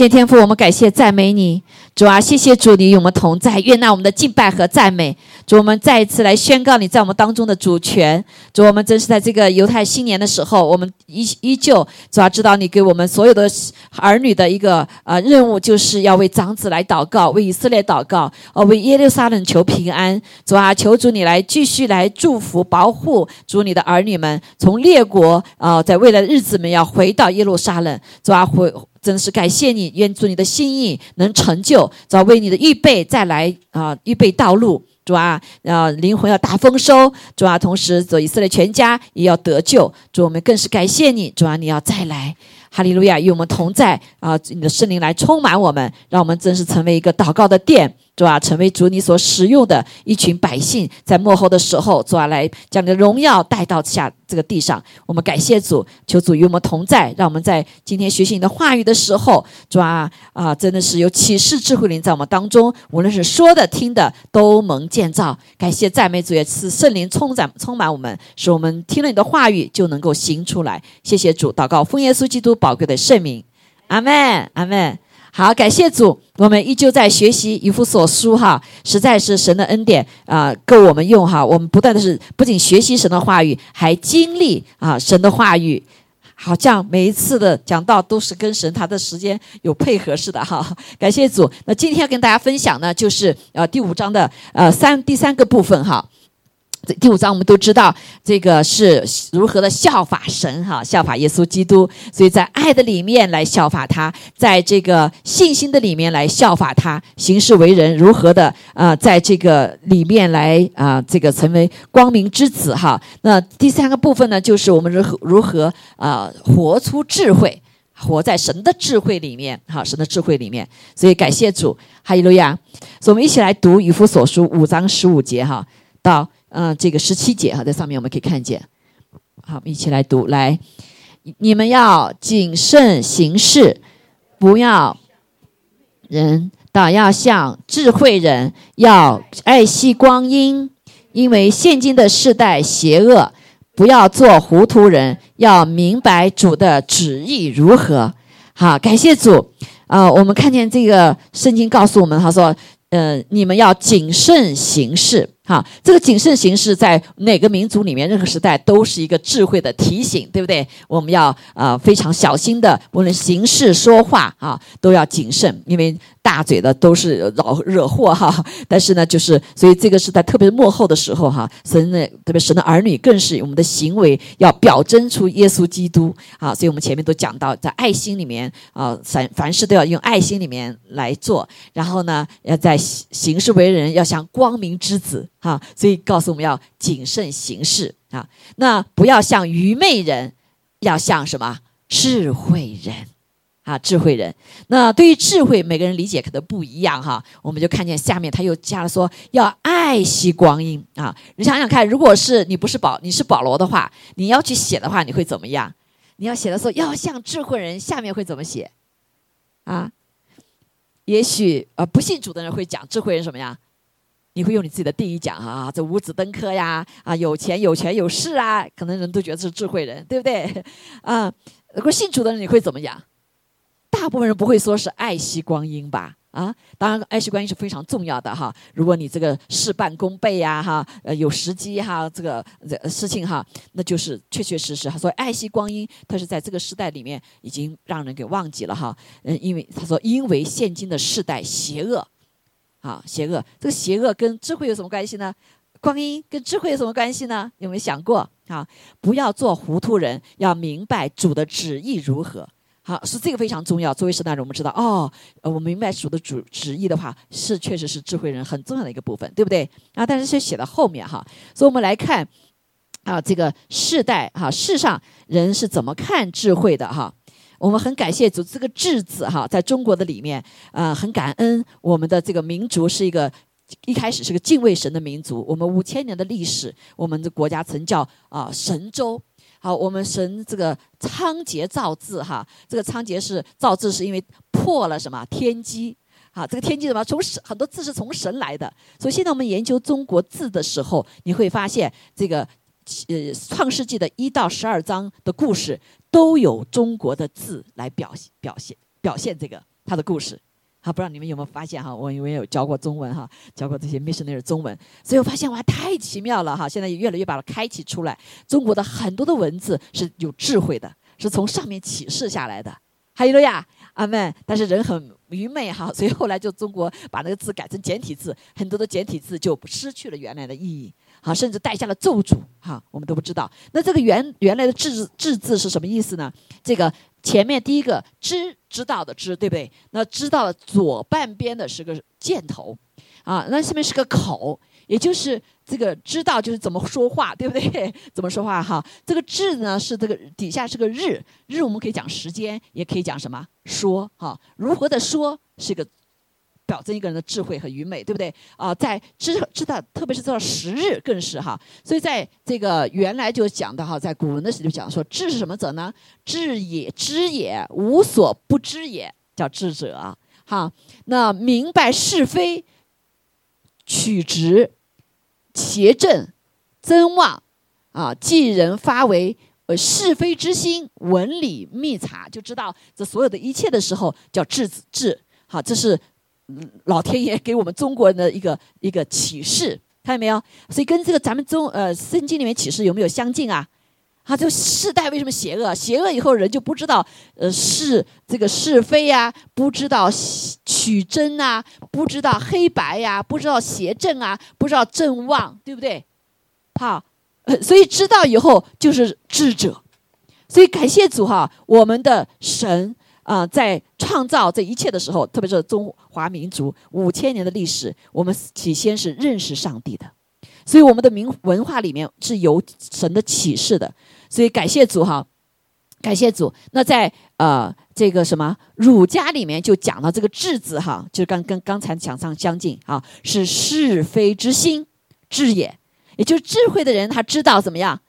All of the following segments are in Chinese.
谢天父，我们感谢赞美你，主啊，谢谢主，你与我们同在，悦纳我们的敬拜和赞美。主，我们再一次来宣告你在我们当中的主权。主，我们真是在这个犹太新年的时候，我们依依旧主要知道你给我们所有的儿女的一个呃任务，就是要为长子来祷告，为以色列祷告，呃，为耶路撒冷求平安。主啊，求主你来继续来祝福保护主你的儿女们，从列国啊，在未来的日子们要回到耶路撒冷。主啊，回。真的是感谢你，愿主你的心意能成就，早为你的预备再来啊，预备道路，主啊，啊灵魂要大丰收，主啊，同时走以色列全家也要得救，主我们更是感谢你，主啊，你要再来，哈利路亚，与我们同在啊，你的圣灵来充满我们，让我们真是成为一个祷告的殿。主啊，成为主你所使用的一群百姓，在幕后的时候，主啊，来将你的荣耀带到下这个地上。我们感谢主，求主与我们同在，让我们在今天学习你的话语的时候，主啊啊，真的是有启示智慧灵在我们当中，无论是说的听的，都蒙建造。感谢赞美主，也是圣灵充满充满我们，使我们听了你的话语就能够行出来。谢谢主，祷告奉耶稣基督宝贵的圣名，阿门，阿门。好，感谢主，我们依旧在学习以弗所书哈，实在是神的恩典啊，够我们用哈。我们不断的是不仅学习神的话语，还经历啊神的话语，好像每一次的讲道都是跟神他的时间有配合似的哈。感谢主，那今天要跟大家分享呢，就是呃第五章的呃三第三个部分哈。第五章我们都知道，这个是如何的效法神哈，效法耶稣基督。所以在爱的里面来效法他，在这个信心的里面来效法他，行事为人如何的啊，在这个里面来啊，这个成为光明之子哈。那第三个部分呢，就是我们如何如何啊，活出智慧，活在神的智慧里面哈，神的智慧里面。所以感谢主，哈利路亚。所以我们一起来读以弗所书五章十五节哈，到。嗯，这个十七节哈，在上面我们可以看见。好，我们一起来读。来，你们要谨慎行事，不要人，倒要像智慧人，要爱惜光阴，因为现今的世代邪恶。不要做糊涂人，要明白主的旨意如何。好，感谢主。啊，我们看见这个圣经告诉我们，他说：“嗯，你们要谨慎行事。”哈，这个谨慎行事在哪个民族里面，任何时代都是一个智慧的提醒，对不对？我们要啊非常小心的，无论行事说话啊，都要谨慎，因为。大嘴的都是老惹祸哈，但是呢，就是所以这个是在特别幕后的时候哈，神的特别神的儿女更是我们的行为要表征出耶稣基督啊，所以我们前面都讲到在爱心里面啊，凡凡事都要用爱心里面来做，然后呢，要在行事为人要像光明之子哈，所以告诉我们要谨慎行事啊，那不要像愚昧人，要像什么智慧人。啊，智慧人。那对于智慧，每个人理解可能不一样哈。我们就看见下面他又加了说，要爱惜光阴啊。你想想看，如果是你不是保，你是保罗的话，你要去写的话，你会怎么样？你要写的时候，要像智慧人，下面会怎么写？啊？也许呃，不信主的人会讲智慧人什么呀？你会用你自己的定义讲啊，这五子登科呀，啊，有钱有权有势啊，可能人都觉得是智慧人，对不对？啊，如果信主的人，你会怎么讲？大部分人不会说是爱惜光阴吧？啊，当然爱惜光阴是非常重要的哈。如果你这个事半功倍呀，哈，呃，有时机哈，这个这事情哈，那就是确确实实。他说爱惜光阴，他是在这个时代里面已经让人给忘记了哈。嗯，因为他说因为现今的世代邪恶，啊，邪恶。这个邪恶跟智慧有什么关系呢？光阴跟智慧有什么关系呢？有没有想过？啊，不要做糊涂人，要明白主的旨意如何。好，是这个非常重要。作为圣诞人，我们知道哦，我明白主的主旨意的话，是确实是智慧人很重要的一个部分，对不对？啊，但是先写到后面哈，所以我们来看啊，这个世代哈，世上人是怎么看智慧的哈？我们很感谢主，这个“智”字哈，在中国的里面，呃，很感恩我们的这个民族是一个一开始是个敬畏神的民族。我们五千年的历史，我们的国家曾叫啊神州。好，我们神这个仓颉造字哈，这个仓颉是造字是因为破了什么天机？好，这个天机什么？从神很多字是从神来的。所以现在我们研究中国字的时候，你会发现这个呃创世纪的一到十二章的故事都有中国的字来表现表现表现这个他的故事。好，不知道你们有没有发现哈？我因为有教过中文哈，教过这些 missionary 中文，所以我发现哇，太奇妙了哈！现在也越来越把它开启出来。中国的很多的文字是有智慧的，是从上面启示下来的。还有了呀，阿门。但是人很愚昧哈，所以后来就中国把那个字改成简体字，很多的简体字就失去了原来的意义，好，甚至带下了咒诅哈，我们都不知道。那这个原原来的“字字字是什么意思呢？这个。前面第一个知知道的知，对不对？那知道的左半边的是个箭头，啊，那下面是个口，也就是这个知道就是怎么说话，对不对？怎么说话哈？这个智呢是这个底下是个日，日我们可以讲时间，也可以讲什么说哈？如何的说是一个。表征一个人的智慧和愚昧，对不对啊？在知知道，特别是知道时日，更是哈。所以在这个原来就讲的哈，在古文的时候就讲说，智是什么者呢？智也，知也，无所不知也，叫智者。哈，那明白是非，取直，邪正，增旺，啊，继人发为呃是非之心，文理密察，就知道这所有的一切的时候，叫智子智。好，这是。老天爷给我们中国人的一个一个启示，看见没有？所以跟这个咱们中呃圣经里面启示有没有相近啊？他，就世代为什么邪恶？邪恶以后人就不知道呃是这个是非呀，不知道取真啊，不知道黑白呀，不知道邪正啊，不知道正旺，对不对？好，所以知道以后就是智者。所以感谢主哈，我们的神。啊，在创造这一切的时候，特别是中华民族五千年的历史，我们起先是认识上帝的，所以我们的民文化里面是有神的启示的。所以感谢主哈，感谢主。那在呃这个什么儒家里面就讲到这个智字哈，就刚跟刚才讲上相近啊，是是非之心智也，也就是智慧的人他知道怎么样。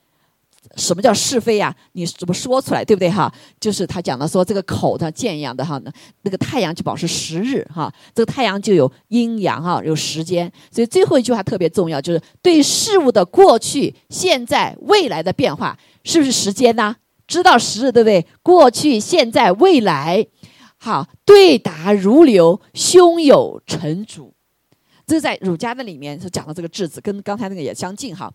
什么叫是非呀？你怎么说出来，对不对哈？就是他讲的说，这个口的剑一样的哈，那那个太阳就保持十日哈，这个太阳就有阴阳哈，有时间。所以最后一句话特别重要，就是对事物的过去、现在、未来的变化，是不是时间呢？知道时日，对不对？过去、现在、未来，好，对答如流，胸有成竹。这在儒家的里面是讲的这个质子，跟刚才那个也相近哈。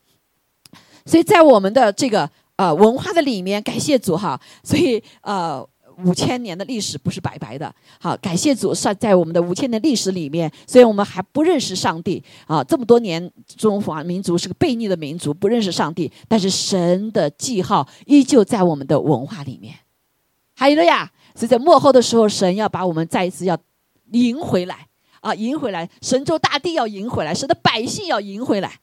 所以在我们的这个呃文化的里面，感谢主哈，所以呃五千年的历史不是白白的，好，感谢主是在我们的五千年历史里面，虽然我们还不认识上帝。啊，这么多年中华民族是个悖逆的民族，不认识上帝，但是神的记号依旧在我们的文化里面，还有了呀，所以在幕后的时候，神要把我们再一次要赢回来。啊，赢回来，神州大地要赢回来，神的百姓要赢回来。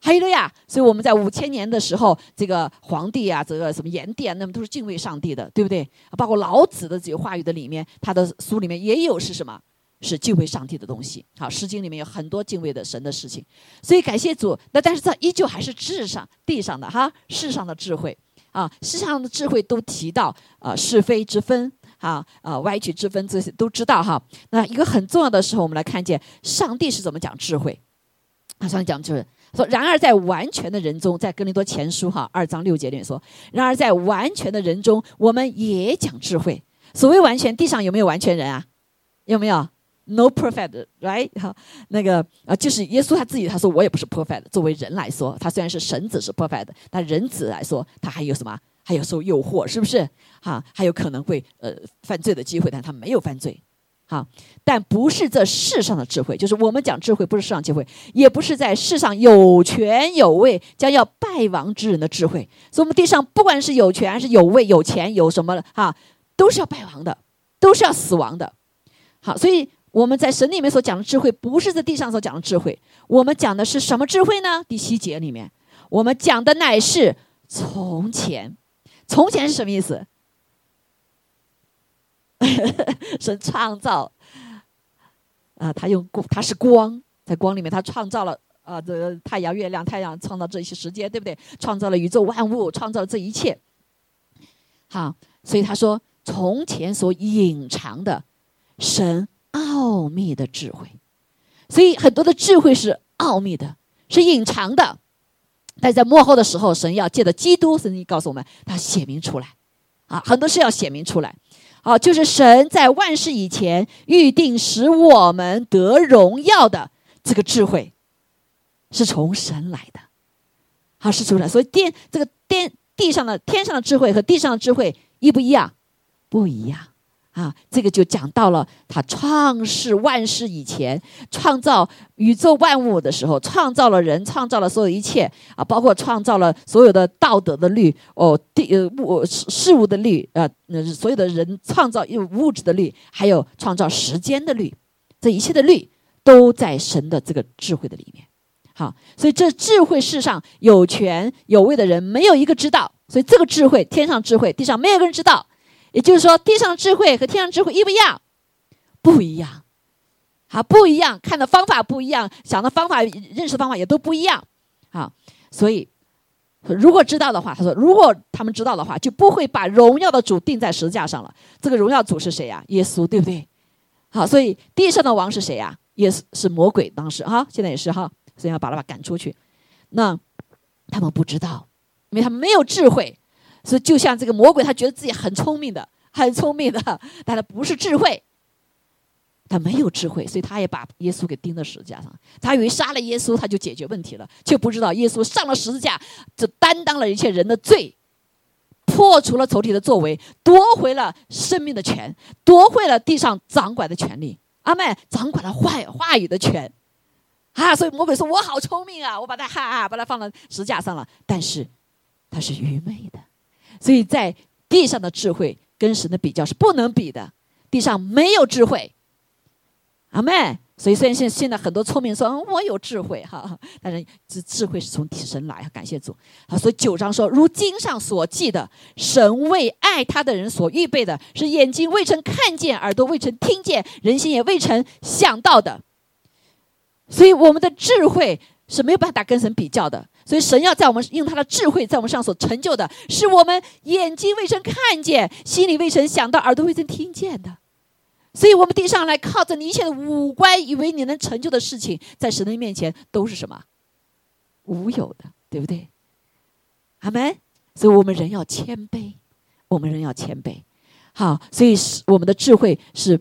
还有了呀，所以我们在五千年的时候，这个皇帝啊，这个什么炎帝啊，那么都是敬畏上帝的，对不对？包括老子的这个话语的里面，他的书里面也有是什么？是敬畏上帝的东西。好，《诗经》里面有很多敬畏的神的事情。所以感谢主，那但是这依旧还是智上地上的哈，世上的智慧啊，世上的智慧都提到啊是非之分，哈啊歪曲之分这些都知道哈。那一个很重要的时候，我们来看见上帝是怎么讲智慧。他上帝讲就是。说，然而在完全的人中，在哥林多前书哈二章六节里面说，然而在完全的人中，我们也讲智慧。所谓完全，地上有没有完全人啊？有没有？No perfect，right？哈，那个啊，就是耶稣他自己他说，我也不是 perfect。作为人来说，他虽然是神子是 perfect，但人子来说，他还有什么？还有受诱惑，是不是？哈，还有可能会呃犯罪的机会，但他没有犯罪。好，但不是这世上的智慧，就是我们讲智慧，不是世上智慧，也不是在世上有权有位将要败亡之人的智慧。所以，我们地上不管是有权还、是有位、有钱、有什么的哈，都是要败亡的，都是要死亡的。好，所以我们在神里面所讲的智慧，不是在地上所讲的智慧。我们讲的是什么智慧呢？第七节里面，我们讲的乃是从前。从前是什么意思？神创造啊，他用光，他是光，在光里面，他创造了啊，这太阳、月亮、太阳，创造这些时间，对不对？创造了宇宙万物，创造了这一切。好，所以他说，从前所隐藏的神奥秘的智慧，所以很多的智慧是奥秘的，是隐藏的，但在幕后的时候，神要借着基督，神经告诉我们，他显明出来啊，很多事要显明出来。好，就是神在万事以前预定使我们得荣耀的这个智慧，是从神来的。好，是从神。所以天这个天地上的天上的智慧和地上的智慧一不一样？不一样。啊，这个就讲到了他创世万事以前，创造宇宙万物的时候，创造了人，创造了所有一切啊，包括创造了所有的道德的律哦，地呃物事物的律啊，所有的人创造有物质的律，还有创造时间的律，这一切的律都在神的这个智慧的里面。好，所以这智慧世上有权有位的人没有一个知道，所以这个智慧天上智慧，地上没有一个人知道。也就是说，地上的智慧和天上智慧一不一样？不一样，好，不一样，看的方法不一样，想的方法、认识的方法也都不一样，好，所以如果知道的话，他说，如果他们知道的话，就不会把荣耀的主钉在十字架上了。这个荣耀主是谁呀？耶稣，对不对？好，所以地上的王是谁呀？耶稣是魔鬼，当时哈，现在也是哈，所以要把他把赶出去。那他们不知道，因为他们没有智慧。所以，就像这个魔鬼，他觉得自己很聪明的，很聪明的，但他不是智慧，他没有智慧，所以他也把耶稣给钉在十字架上。他以为杀了耶稣，他就解决问题了，却不知道耶稣上了十字架，就担当了一切人的罪，破除了仇敌的作为，夺回了生命的权，夺回了地上掌管的权利。阿妹掌管了话话语的权啊！所以魔鬼说：“我好聪明啊，我把他哈哈把他放到十架上了。”但是他是愚昧的。所以在地上的智慧跟神的比较是不能比的，地上没有智慧，阿妹。所以虽然现现在很多聪明说嗯我有智慧哈，但是这智慧是从神来，感谢主。好，所以九章说，如经上所记的，神为爱他的人所预备的，是眼睛未曾看见，耳朵未曾听见，人心也未曾想到的。所以我们的智慧是没有办法跟神比较的。所以神要在我们用他的智慧在我们上所成就的，是我们眼睛未曾看见，心里未曾想到，耳朵未曾听见的。所以，我们地上来靠着你一切的五官，以为你能成就的事情，在神的面前都是什么？无有的，对不对？阿门。所以我们人要谦卑，我们人要谦卑。好，所以是我们的智慧是。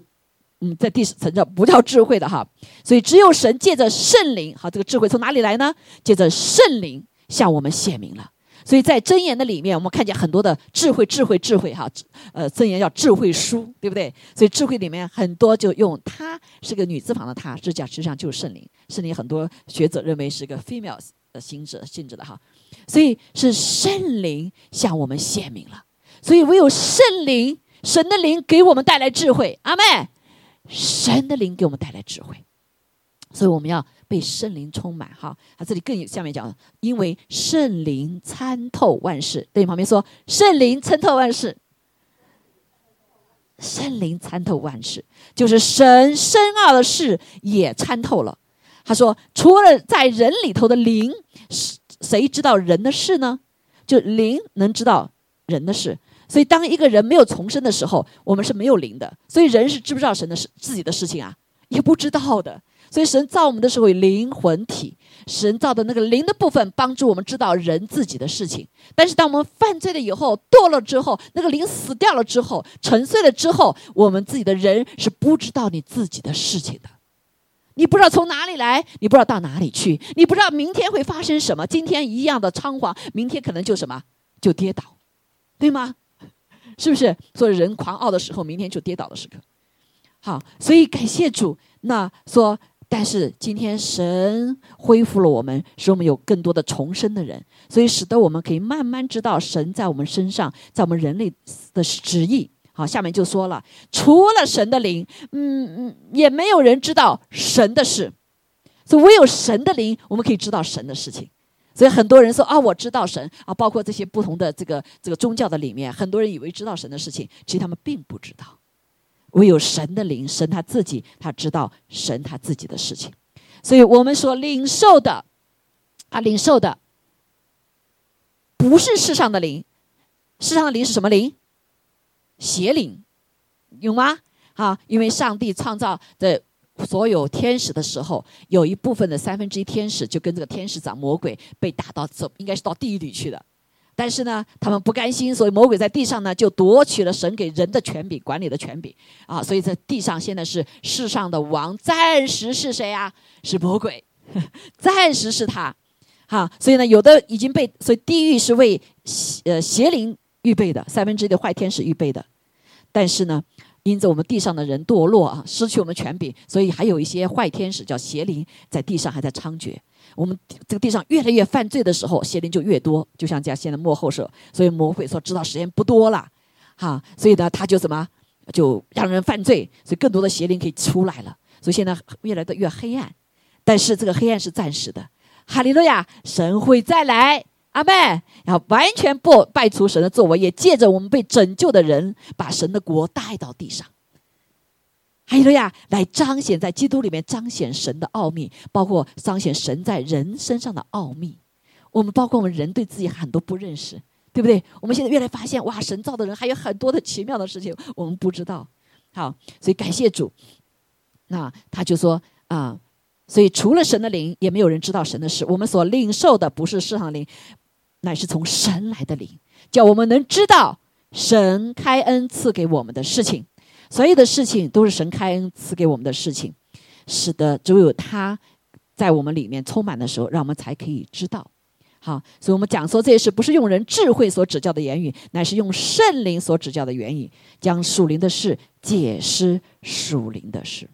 嗯，在第十层叫不叫智慧的哈，所以只有神借着圣灵，好，这个智慧从哪里来呢？借着圣灵向我们显明了。所以在箴言的里面，我们看见很多的智慧，智慧，智慧哈，呃，箴言叫智慧书，对不对？所以智慧里面很多就用它是个女字旁的它，这讲实际上就是圣灵。圣灵很多学者认为是一个 female 的性质性质的哈，所以是圣灵向我们显明了。所以唯有圣灵，神的灵给我们带来智慧。阿妹。神的灵给我们带来智慧，所以我们要被圣灵充满。哈，他这里更下面讲，因为圣灵参透万事。对你旁边说，圣灵参透万事，圣灵参透万事，就是神深奥的事也参透了。他说，除了在人里头的灵，谁知道人的事呢？就灵能知道人的事。所以，当一个人没有重生的时候，我们是没有灵的。所以，人是知不知道神的事、自己的事情啊？也不知道的。所以，神造我们的时候灵魂体，神造的那个灵的部分帮助我们知道人自己的事情。但是，当我们犯罪了以后、堕了之后，那个灵死掉了之后、沉睡了之后，我们自己的人是不知道你自己的事情的。你不知道从哪里来，你不知道到哪里去，你不知道明天会发生什么。今天一样的仓皇，明天可能就什么就跌倒，对吗？是不是？所以人狂傲的时候，明天就跌倒的时刻。好，所以感谢主。那说，但是今天神恢复了我们，使我们有更多的重生的人，所以使得我们可以慢慢知道神在我们身上，在我们人类的旨意。好，下面就说了，除了神的灵，嗯嗯，也没有人知道神的事。所以唯有神的灵，我们可以知道神的事情。所以很多人说啊，我知道神啊，包括这些不同的这个这个宗教的里面，很多人以为知道神的事情，其实他们并不知道。唯有神的灵，神他自己他知道神他自己的事情。所以我们所领受的，啊，领受的不是世上的灵，世上的灵是什么灵？邪灵，有吗？啊，因为上帝创造的。所有天使的时候，有一部分的三分之一天使就跟这个天使长魔鬼被打到走，应该是到地狱里去的，但是呢，他们不甘心，所以魔鬼在地上呢就夺取了神给人的权柄，管理的权柄啊。所以在地上现在是世上的王，暂时是谁啊？是魔鬼，暂时是他。哈，所以呢，有的已经被，所以地狱是为邪呃邪灵预备的，三分之一的坏天使预备的。但是呢，因着我们地上的人堕落啊，失去我们权柄，所以还有一些坏天使叫邪灵在地上还在猖獗。我们这个地上越来越犯罪的时候，邪灵就越多，就像这样现在幕后说，所以魔鬼说知道时间不多了，哈，所以呢，他就怎么就让人犯罪，所以更多的邪灵可以出来了。所以现在越来的越黑暗，但是这个黑暗是暂时的。哈利路亚，神会再来，阿门。然后完全不败除神的作为，也借着我们被拯救的人，把神的国带到地上。哈利路亚，来彰显在基督里面彰显神的奥秘，包括彰显神在人身上的奥秘。我们包括我们人对自己很多不认识，对不对？我们现在越来发现，哇，神造的人还有很多的奇妙的事情我们不知道。好，所以感谢主。那他就说啊。所以，除了神的灵，也没有人知道神的事。我们所领受的不是世上的灵，乃是从神来的灵，叫我们能知道神开恩赐给我们的事情。所有的事情都是神开恩赐给我们的事情，使得只有他在我们里面充满的时候，让我们才可以知道。好，所以我们讲说这些事不是用人智慧所指教的言语，乃是用圣灵所指教的言语，将属灵的事解释属灵的事，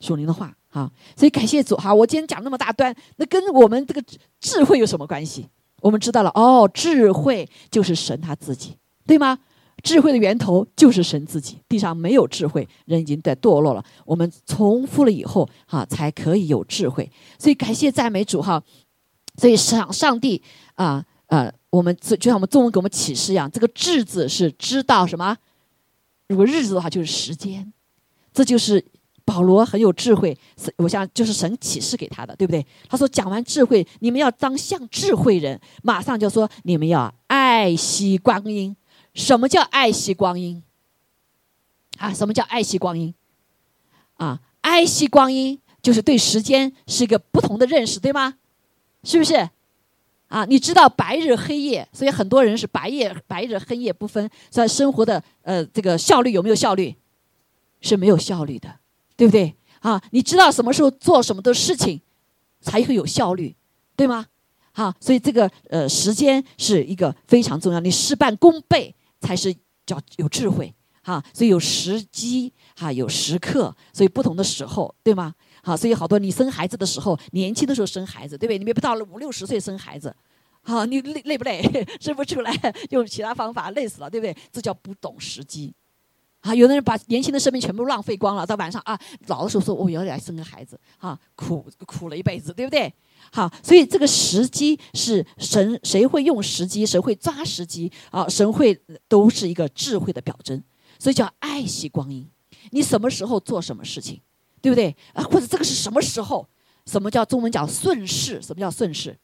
属灵的话。好，所以感谢主。好，我今天讲那么大段，那跟我们这个智慧有什么关系？我们知道了，哦，智慧就是神他自己，对吗？智慧的源头就是神自己。地上没有智慧，人已经在堕落了。我们重复了以后，哈，才可以有智慧。所以感谢赞美主哈。所以上上帝啊呃，我们就像我们中文给我们启示一样，这个智字是知道什么？如果日子的话，就是时间。这就是。保罗很有智慧，我想就是神启示给他的，对不对？他说讲完智慧，你们要当像智慧人，马上就说你们要爱惜光阴。什么叫爱惜光阴？啊，什么叫爱惜光阴？啊，爱惜光阴就是对时间是一个不同的认识，对吗？是不是？啊，你知道白日黑夜，所以很多人是白夜白日黑夜不分，在生活的呃这个效率有没有效率？是没有效率的。对不对啊？你知道什么时候做什么的事情才会有效率，对吗？好，所以这个呃时间是一个非常重要，你事半功倍才是叫有智慧哈。所以有时机哈，有时刻，所以不同的时候，对吗？好，所以好多你生孩子的时候，年轻的时候生孩子，对不对？你别到了五六十岁生孩子，好，你累累不累？生不出来，用其他方法累死了，对不对？这叫不懂时机。啊，有的人把年轻的生命全部浪费光了，到晚上啊，老的时候说我要来生个孩子，啊，苦苦了一辈子，对不对？好，所以这个时机是神，谁会用时机，谁会抓时机啊？神会都是一个智慧的表征，所以叫爱惜光阴。你什么时候做什么事情，对不对？啊，或者这个是什么时候？什么叫中文讲顺势？什么叫顺势？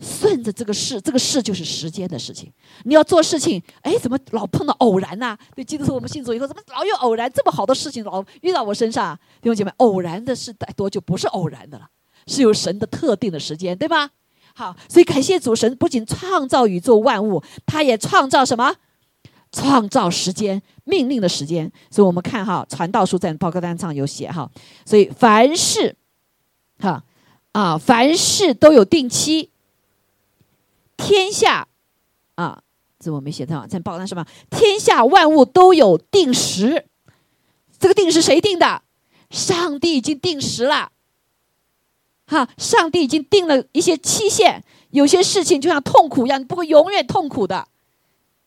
顺着这个事，这个事就是时间的事情。你要做事情，哎，怎么老碰到偶然呢？对，记得说我们信主以后，怎么老有偶然？这么好的事情老遇到我身上，弟兄姐妹，偶然的事太多，就不是偶然的了，是有神的特定的时间，对吧？好，所以感谢主神，不仅创造宇宙万物，他也创造什么？创造时间，命令的时间。所以我们看哈，传道书在报告单上有写哈，所以凡事，哈啊，凡事都有定期。天下，啊，这我没写上，在报单什么？天下万物都有定时，这个定时谁定的？上帝已经定时了，哈，上帝已经定了一些期限。有些事情就像痛苦一样，不会永远痛苦的。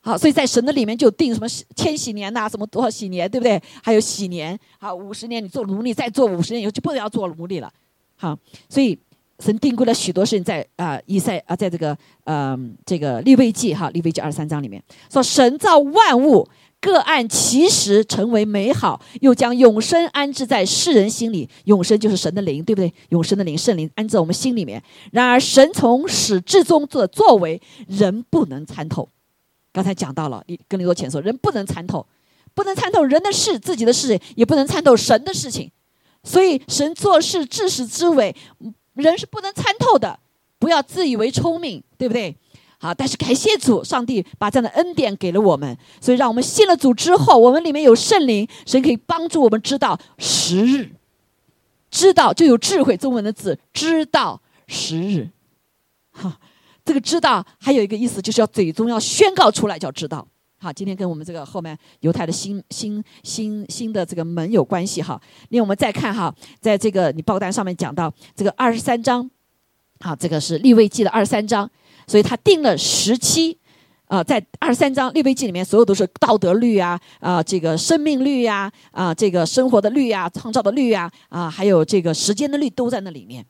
好，所以在神的里面就定什么千禧年呐，什么多少禧年，对不对？还有禧年，好，五十年你做奴隶，再做五十年以后就不能要做奴隶了。好，所以。神定规了许多事情，在啊以赛啊，在这个嗯这个立位记哈立位记二十三章里面说，神造万物各按其时成为美好，又将永生安置在世人心里。永生就是神的灵，对不对？永生的灵圣灵安置在我们心里面。然而神从始至终做作为，人不能参透。刚才讲到了，你跟你多前说，人不能参透，不能参透人的事，自己的事也不能参透神的事情。所以神做事至始至尾。人是不能参透的，不要自以为聪明，对不对？好，但是感谢主，上帝把这样的恩典给了我们，所以让我们信了主之后，我们里面有圣灵，神可以帮助我们知道时日，知道就有智慧。中文的字，知道时日，哈，这个知道还有一个意思，就是要嘴中要宣告出来，叫知道。好，今天跟我们这个后面犹太的新新新新的这个门有关系哈。因为我们再看哈，在这个你报单上面讲到这个二十三章，好，这个是立位记的二十三章。所以他定了十七，啊，在二十三章律背记里面，所有都是道德律啊，啊，这个生命律呀，啊，这个生活的律啊，创造的律啊，啊，还有这个时间的律都在那里面。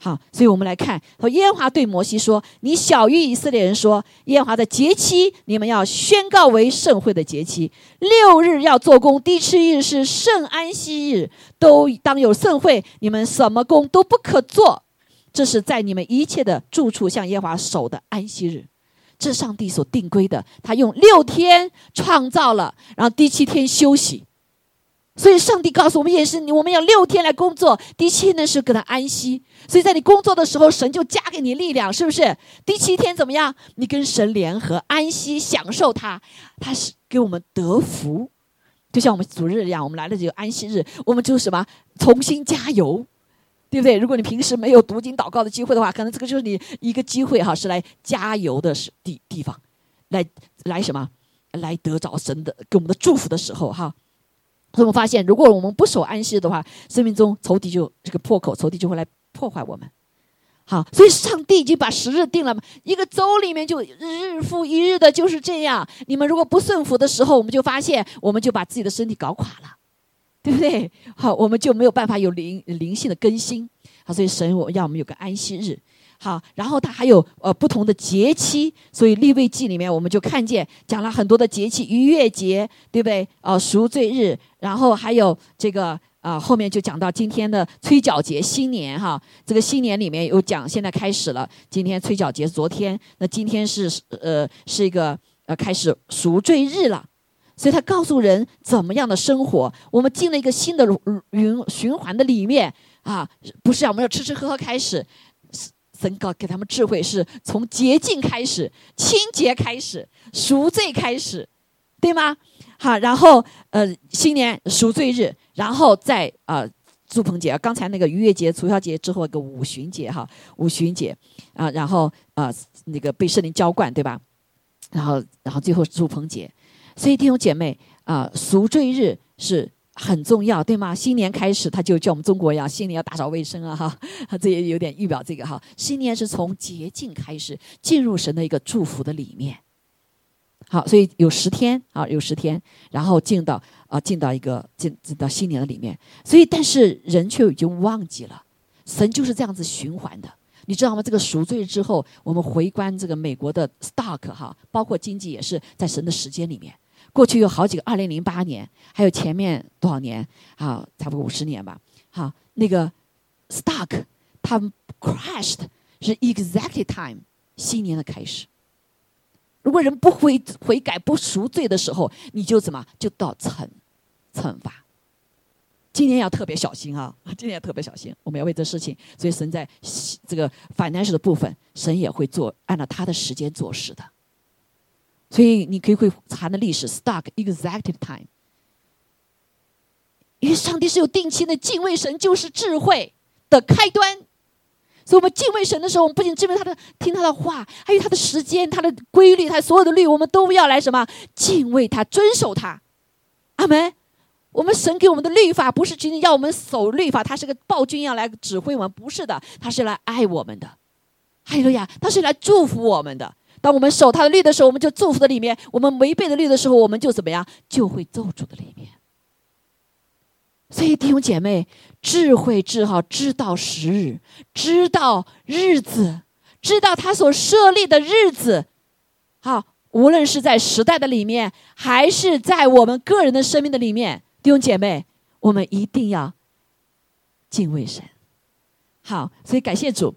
好，所以我们来看，说耶和华对摩西说：“你小于以色列人说，耶和华的节期，你们要宣告为盛会的节期。六日要做工，第七日是圣安息日，都当有盛会，你们什么工都不可做。”这是在你们一切的住处向耶和华守的安息日，这上帝所定规的。他用六天创造了，然后第七天休息。所以上帝告诉我们也是你，我们要六天来工作，第七呢是给他安息。所以在你工作的时候，神就加给你力量，是不是？第七天怎么样？你跟神联合安息，享受他，他是给我们得福，就像我们主日一样，我们来了这个安息日，我们就什么重新加油。对不对？如果你平时没有读经祷告的机会的话，可能这个就是你一个机会哈，是来加油的是地地方，来来什么？来得着神的给我们的祝福的时候哈。所以我们发现，如果我们不守安息的话，生命中仇敌就这个破口，仇敌就会来破坏我们。好，所以上帝已经把时日定了，一个周里面就日复一日的就是这样。你们如果不顺服的时候，我们就发现，我们就把自己的身体搞垮了。对不对？好，我们就没有办法有灵灵性的更新。好，所以神我要我们有个安息日。好，然后它还有呃不同的节期，所以立位记里面我们就看见讲了很多的节气，逾越节，对不对？呃，赎罪日，然后还有这个啊，后面就讲到今天的催缴节，新年哈。这个新年里面有讲，现在开始了。今天催缴节，昨天那今天是呃是一个呃开始赎罪日了。所以他告诉人怎么样的生活。我们进了一个新的循循环的里面啊，不是啊，我们要吃吃喝喝开始。神告给他们智慧，是从洁净开始，清洁开始，赎罪开始，对吗？好，然后呃，新年赎罪日，然后再啊，祝棚节。刚才那个逾越节、除孝节之后一个五旬节哈，五旬节啊，然后啊，那个被圣灵浇灌，对吧？然后，然后最后祝棚节。所以弟兄姐妹啊，赎罪日是很重要，对吗？新年开始，他就叫我们中国一样，新年要打扫卫生啊，哈，这也有点预表这个哈。新年是从洁净开始，进入神的一个祝福的里面。好，所以有十天啊，有十天，然后进到啊，进到一个进进到新年的里面。所以，但是人却已经忘记了，神就是这样子循环的，你知道吗？这个赎罪之后，我们回观这个美国的 stock 哈，包括经济也是在神的时间里面。过去有好几个，二零零八年，还有前面多少年啊？差不多五十年吧。好，那个 stock 它 crashed 是 exactly time 新年的开始。如果人不悔悔改、不赎罪的时候，你就怎么就到惩惩罚。今年要特别小心啊！今年要特别小心，我们要为这事情。所以神在这个 financial 的部分，神也会做按照他的时间做事的。所以你可以会查的历史，stuck exact time。因为上帝是有定期的敬畏神，就是智慧的开端。所以我们敬畏神的时候，我们不仅敬畏他的听他的话，还有他的时间、他的规律、他所有的律，我们都要来什么敬畏他、遵守他。阿门。我们神给我们的律法，不是仅仅要我们守律法，他是个暴君要来指挥我们，不是的，他是来爱我们的。还有呀，他是来祝福我们的。当我们守他的律的时候，我们就祝福的里面；我们违背的律的时候，我们就怎么样？就会咒诅的里面。所以弟兄姐妹，智慧治好，知道时日，知道日子，知道他所设立的日子。好，无论是在时代的里面，还是在我们个人的生命的里面，弟兄姐妹，我们一定要敬畏神。好，所以感谢主。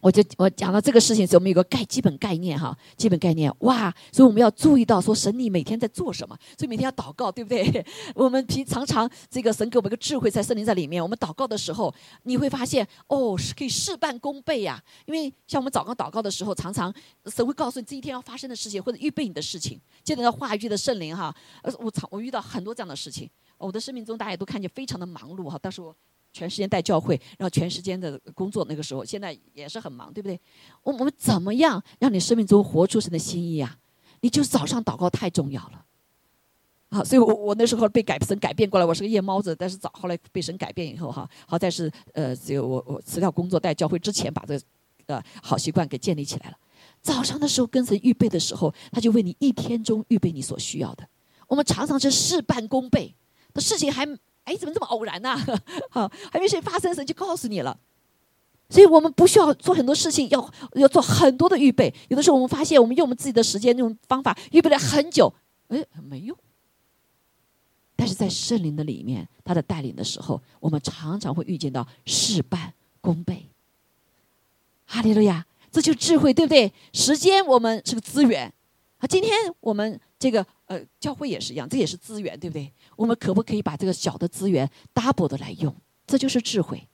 我就我讲到这个事情时，我们有个概基本概念哈，基本概念哇，所以我们要注意到说神你每天在做什么，所以每天要祷告，对不对？我们平常常这个神给我们一个智慧，在圣灵在里面，我们祷告的时候，你会发现哦，是可以事半功倍呀。因为像我们早上祷告的时候，常常神会告诉你这一天要发生的事情，或者预备你的事情，接着要话语的圣灵哈。呃，我常我遇到很多这样的事情，我的生命中大家都看见非常的忙碌哈，但是我。全时间带教会，然后全时间的工作，那个时候现在也是很忙，对不对？我我们怎么样让你生命中活出神的心意啊？你就早上祷告太重要了，啊！所以我我那时候被改神改变过来，我是个夜猫子，但是早后来被神改变以后哈，好在是呃，只有我我辞掉工作带教会之前，把这个呃好习惯给建立起来了。早上的时候跟神预备的时候，他就为你一天中预备你所需要的。我们常常是事半功倍，的事情还。哎，怎么这么偶然呢？好，还没事发生，神就告诉你了。所以我们不需要做很多事情，要要做很多的预备。有的时候我们发现，我们用我们自己的时间那种方法预备了很久，哎，没用。但是在圣灵的里面，他的带领的时候，我们常常会遇见到事半功倍。哈利路亚，这就是智慧，对不对？时间我们是个资源。啊，今天我们。这个呃，教会也是一样，这也是资源，对不对？我们可不可以把这个小的资源 double 的来用？这就是智慧。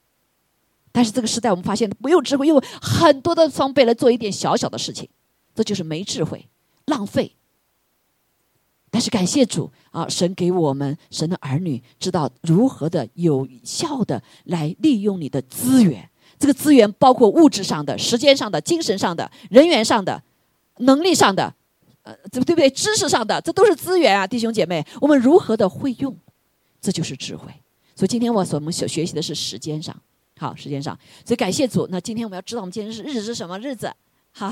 但是这个时代，我们发现没有智慧，用很多的装备来做一点小小的事情，这就是没智慧，浪费。但是感谢主啊，神给我们神的儿女知道如何的有效的来利用你的资源。这个资源包括物质上的、时间上的、精神上的、人员上的、能力上的。呃，对不对？知识上的，这都是资源啊，弟兄姐妹，我们如何的会用，这就是智慧。所以今天我所我们所学习的是时间上，好，时间上。所以感谢主。那今天我们要知道，我们今天是日子是什么日子？哈，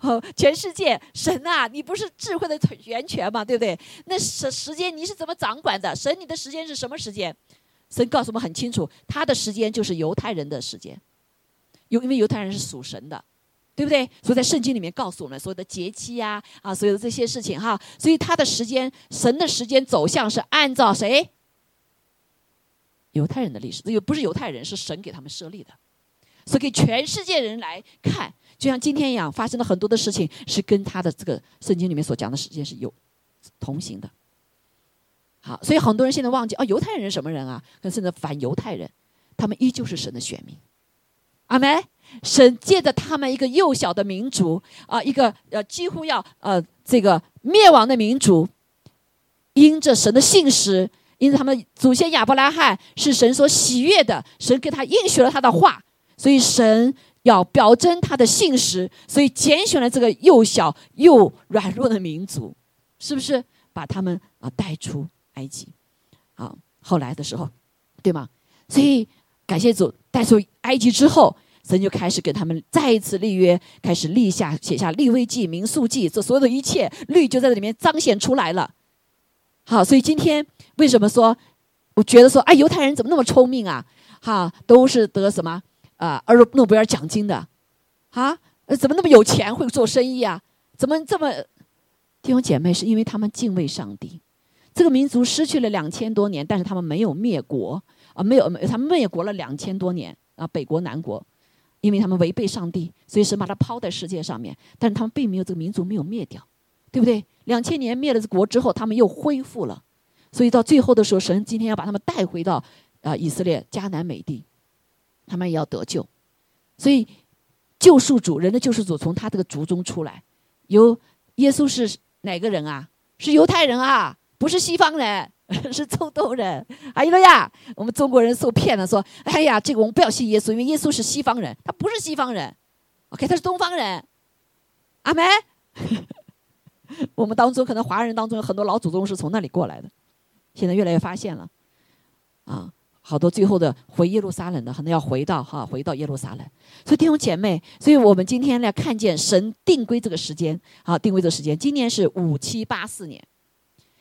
好，全世界神啊，你不是智慧的源泉嘛，对不对？那时时间你是怎么掌管的？神，你的时间是什么时间？神告诉我们很清楚，他的时间就是犹太人的时间，犹因为犹太人是属神的。对不对？所以在圣经里面告诉我们所有的节期呀，啊，所有的这些事情哈，所以他的时间，神的时间走向是按照谁？犹太人的历史，又不是犹太人，是神给他们设立的，所以给全世界人来看，就像今天一样，发生了很多的事情，是跟他的这个圣经里面所讲的时间是有同行的。好，所以很多人现在忘记哦，犹太人是什么人啊？可甚至反犹太人，他们依旧是神的选民。阿门。神借着他们一个幼小的民族啊，一个呃几乎要呃这个灭亡的民族，因着神的信实，因着他们祖先亚伯拉罕是神所喜悦的，神给他应许了他的话，所以神要表征他的信实，所以拣选了这个幼小又软弱的民族，是不是把他们啊带出埃及？啊，后来的时候，对吗？所以感谢主带出埃及之后。神就开始给他们再一次立约，开始立下写下立位记、民数记，这所有的一切律就在这里面彰显出来了。好，所以今天为什么说，我觉得说，哎，犹太人怎么那么聪明啊？哈，都是得什么啊？而诺贝尔奖金的，啊，怎么那么有钱会做生意啊？怎么这么弟兄姐妹？是因为他们敬畏上帝。这个民族失去了两千多年，但是他们没有灭国啊，没有，他们灭国了两千多年啊，北国南国。因为他们违背上帝，所以神把他抛在世界上面。但是他们并没有这个民族没有灭掉，对不对？两千年灭了国之后，他们又恢复了。所以到最后的时候，神今天要把他们带回到啊以色列迦南美地，他们也要得救。所以救赎主人的救赎主从他这个族中出来，由耶稣是哪个人啊？是犹太人啊，不是西方人。是中东人，阿依罗亚，我们中国人受骗了，说，哎呀，这个我们不要信耶稣，因为耶稣是西方人，他不是西方人，OK，他是东方人，阿门。我们当中可能华人当中有很多老祖宗是从那里过来的，现在越来越发现了，啊，好多最后的回耶路撒冷的，可能要回到哈，回到耶路撒冷。所以弟兄姐妹，所以我们今天呢，看见神定规这个时间，好，定规这个时间，今年是五七八四年。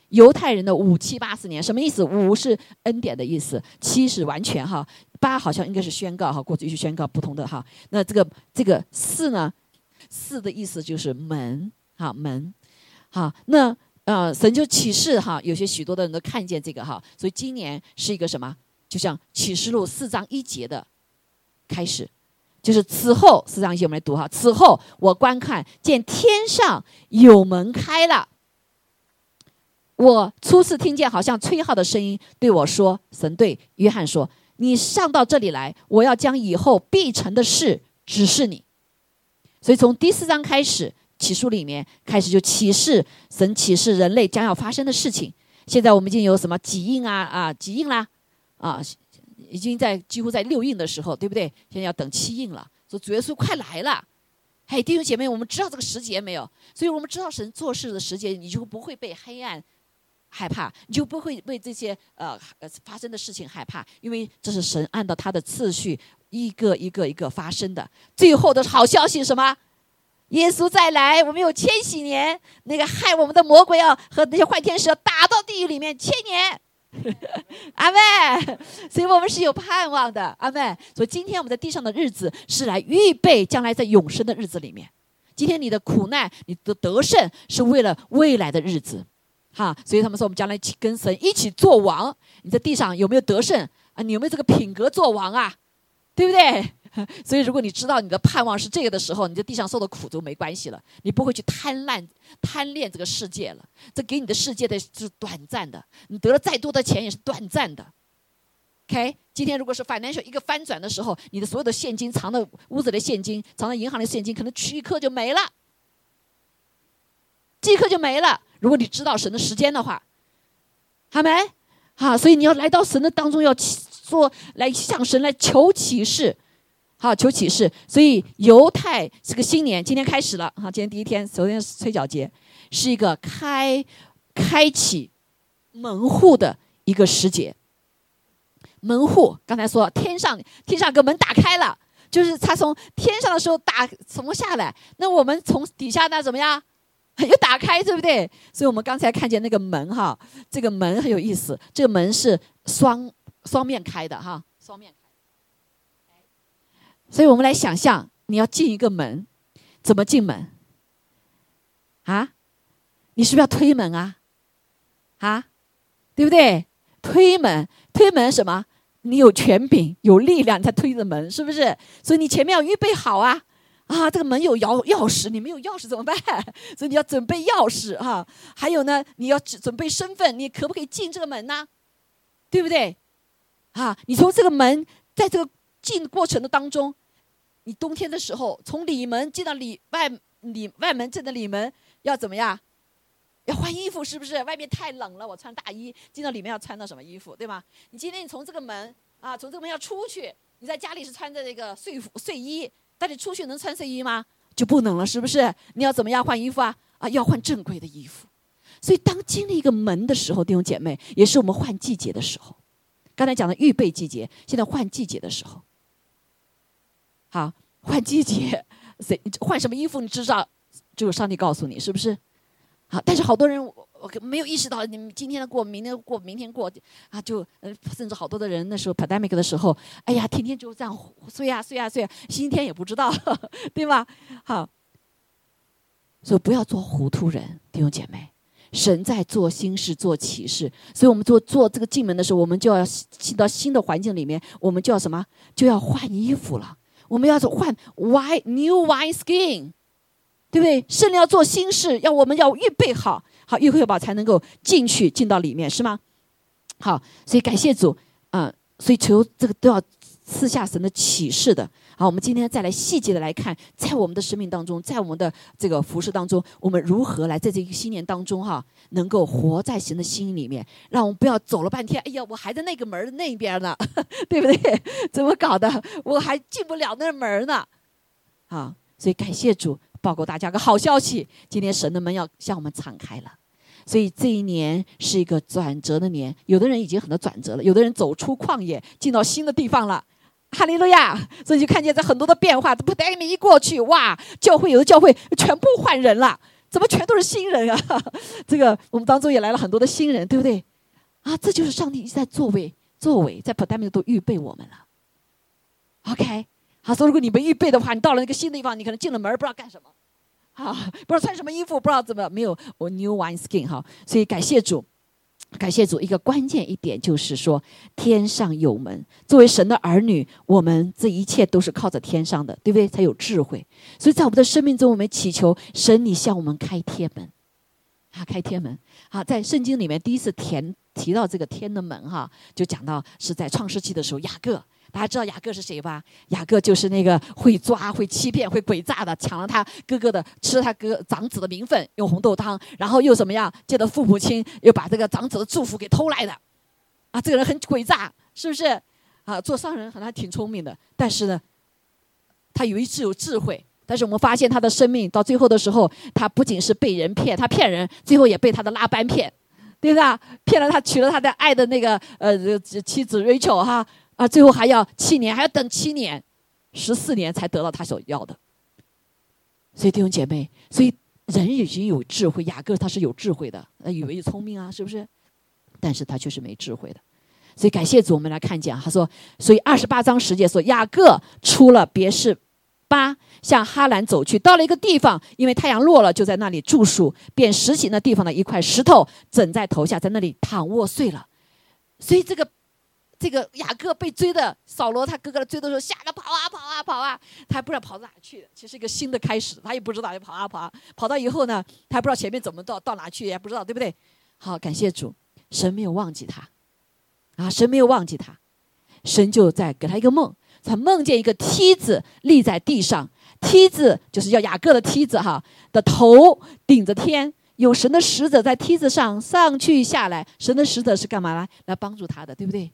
犹太人的五七八四年什么意思？五是恩典的意思，七是完全哈，八好像应该是宣告哈，过去去宣告不同的哈。那这个这个四呢？四的意思就是门哈门，好那呃神就启示哈，有些许多的人都看见这个哈，所以今年是一个什么？就像启示录四章一节的开始，就是此后四章一节，我们来读哈。此后我观看，见天上有门开了。我初次听见好像吹号的声音对我说：“神对约翰说，你上到这里来，我要将以后必成的事指示你。”所以从第四章开始，启书里面开始就启示神启示人类将要发生的事情。现在我们已经有什么几印啊啊几印啦啊，已经在几乎在六印的时候，对不对？现在要等七印了，说主耶稣快来了。嘿，弟兄姐妹，我们知道这个时节没有？所以我们知道神做事的时节，你就不会被黑暗。害怕，你就不会为这些呃呃发生的事情害怕，因为这是神按照他的次序一个一个一个发生的。最后的好消息是什么？耶稣再来，我们有千禧年，那个害我们的魔鬼要和那些坏天使要打到地狱里面千年。阿妹，所以我们是有盼望的。阿妹，所以今天我们在地上的日子是来预备将来在永生的日子里面。今天你的苦难，你的得胜是为了未来的日子。哈，所以他们说我们将来跟神一起做王。你在地上有没有得胜啊？你有没有这个品格做王啊？对不对？所以如果你知道你的盼望是这个的时候，你在地上受的苦都没关系了。你不会去贪婪、贪恋这个世界了。这给你的世界的是短暂的，你得了再多的钱也是短暂的。OK，今天如果是 financial 一个翻转的时候，你的所有的现金藏的屋子的现金，藏在银行的现金，可能去一刻就没了，即刻就没了。如果你知道神的时间的话，好没？好，所以你要来到神的当中，要说来向神来求启示，好求启示。所以犹太这个新年今天开始了，哈，今天第一天，昨天是催缴节，是一个开开启门户的一个时节。门户刚才说天上天上个门打开了，就是他从天上的时候打从下来，那我们从底下那怎么样？又打开，对不对？所以我们刚才看见那个门哈，这个门很有意思。这个门是双双面开的哈，双面开。所以我们来想象，你要进一个门，怎么进门？啊？你是不是要推门啊？啊？对不对？推门，推门什么？你有权柄、有力量，才推着门，是不是？所以你前面要预备好啊。啊，这个门有钥钥匙，你没有钥匙怎么办？所以你要准备钥匙哈。还有呢，你要准备身份，你可不可以进这个门呢？对不对？啊，你从这个门，在这个进过程的当中，你冬天的时候从里门进到里外里外门进的里门要怎么样？要换衣服是不是？外面太冷了，我穿大衣。进到里面要穿到什么衣服？对吗？你今天你从这个门啊，从这个门要出去，你在家里是穿着这个睡服睡衣。但你出去能穿睡衣吗？就不能了，是不是？你要怎么样换衣服啊？啊，要换正规的衣服。所以，当经历一个门的时候，弟兄姐妹，也是我们换季节的时候。刚才讲的预备季节，现在换季节的时候。好，换季节，谁换什么衣服？你知道，只有上帝告诉你，是不是？好，但是好多人。我没有意识到，你们今天的过，明天过，明天过，啊，就呃，甚至好多的人那时候 pandemic 的时候，哎呀，天天就这样睡啊睡啊睡，星期天也不知道，对吧？好，所以不要做糊涂人，弟兄姐妹，神在做新事，做启示，所以我们做做这个进门的时候，我们就要进到新的环境里面，我们就要什么？就要换衣服了，我们要换 white new white skin，对不对？圣灵要做新事，要我们要预备好。好，预备好才能够进去，进到里面，是吗？好，所以感谢主，嗯，所以求这个都要赐下神的启示的。好，我们今天再来细节的来看，在我们的生命当中，在我们的这个服饰当中，我们如何来在这个新年当中哈，能够活在神的心里面，让我们不要走了半天，哎呀，我还在那个门那边呢，对不对？怎么搞的？我还进不了那门呢？好，所以感谢主。报告大家个好消息，今天神的门要向我们敞开了，所以这一年是一个转折的年。有的人已经很多转折了，有的人走出旷野，进到新的地方了。哈利路亚！所以就看见这很多的变化。这不带你一过去，哇，教会有的教会全部换人了，怎么全都是新人啊？这个我们当中也来了很多的新人，对不对？啊，这就是上帝一直在作为作为，在 p a n d 都预备我们了。OK。好，所以如果你没预备的话，你到了那个新的地方，你可能进了门不知道干什么，啊，不知道穿什么衣服，不知道怎么没有我 new wine skin 哈，所以感谢主，感谢主，一个关键一点就是说，天上有门。作为神的儿女，我们这一切都是靠着天上的，对不对？才有智慧。所以在我们的生命中，我们祈求神，你向我们开天门，啊，开天门。好，在圣经里面第一次提提到这个天的门，哈，就讲到是在创世纪的时候，雅各。大家知道雅各是谁吧？雅各就是那个会抓、会欺骗、会诡诈的，抢了他哥哥的，吃他哥长子的名分，用红豆汤，然后又怎么样？借着父母亲又把这个长子的祝福给偷来的，啊，这个人很诡诈，是不是？啊，做商人好像挺聪明的，但是呢，他有一次有智慧，但是我们发现他的生命到最后的时候，他不仅是被人骗，他骗人，最后也被他的拉班骗，对吧？骗了他，娶了他的爱的那个呃妻子 Rachel 哈。啊，最后还要七年，还要等七年，十四年才得到他所要的。所以弟兄姐妹，所以人已经有智慧，雅各他是有智慧的，以为聪明啊，是不是？但是他却是没智慧的。所以感谢主，我们来看见，他说，所以二十八章十节说，雅各出了别是巴，向哈兰走去，到了一个地方，因为太阳落了，就在那里住宿，便实行那地方的一块石头枕在头下，在那里躺卧睡了。所以这个。这个雅各被追的，扫罗他哥哥追的时候，吓得跑啊跑啊跑啊，他还不知道跑到哪去。其实一个新的开始，他也不知道要跑啊跑啊，跑到以后呢，他还不知道前面怎么到到哪去，也不知道，对不对？好，感谢主，神没有忘记他，啊，神没有忘记他，神就在给他一个梦，他梦见一个梯子立在地上，梯子就是要雅各的梯子哈，的头顶着天，有神的使者在梯子上上去下来，神的使者是干嘛来来帮助他的，对不对？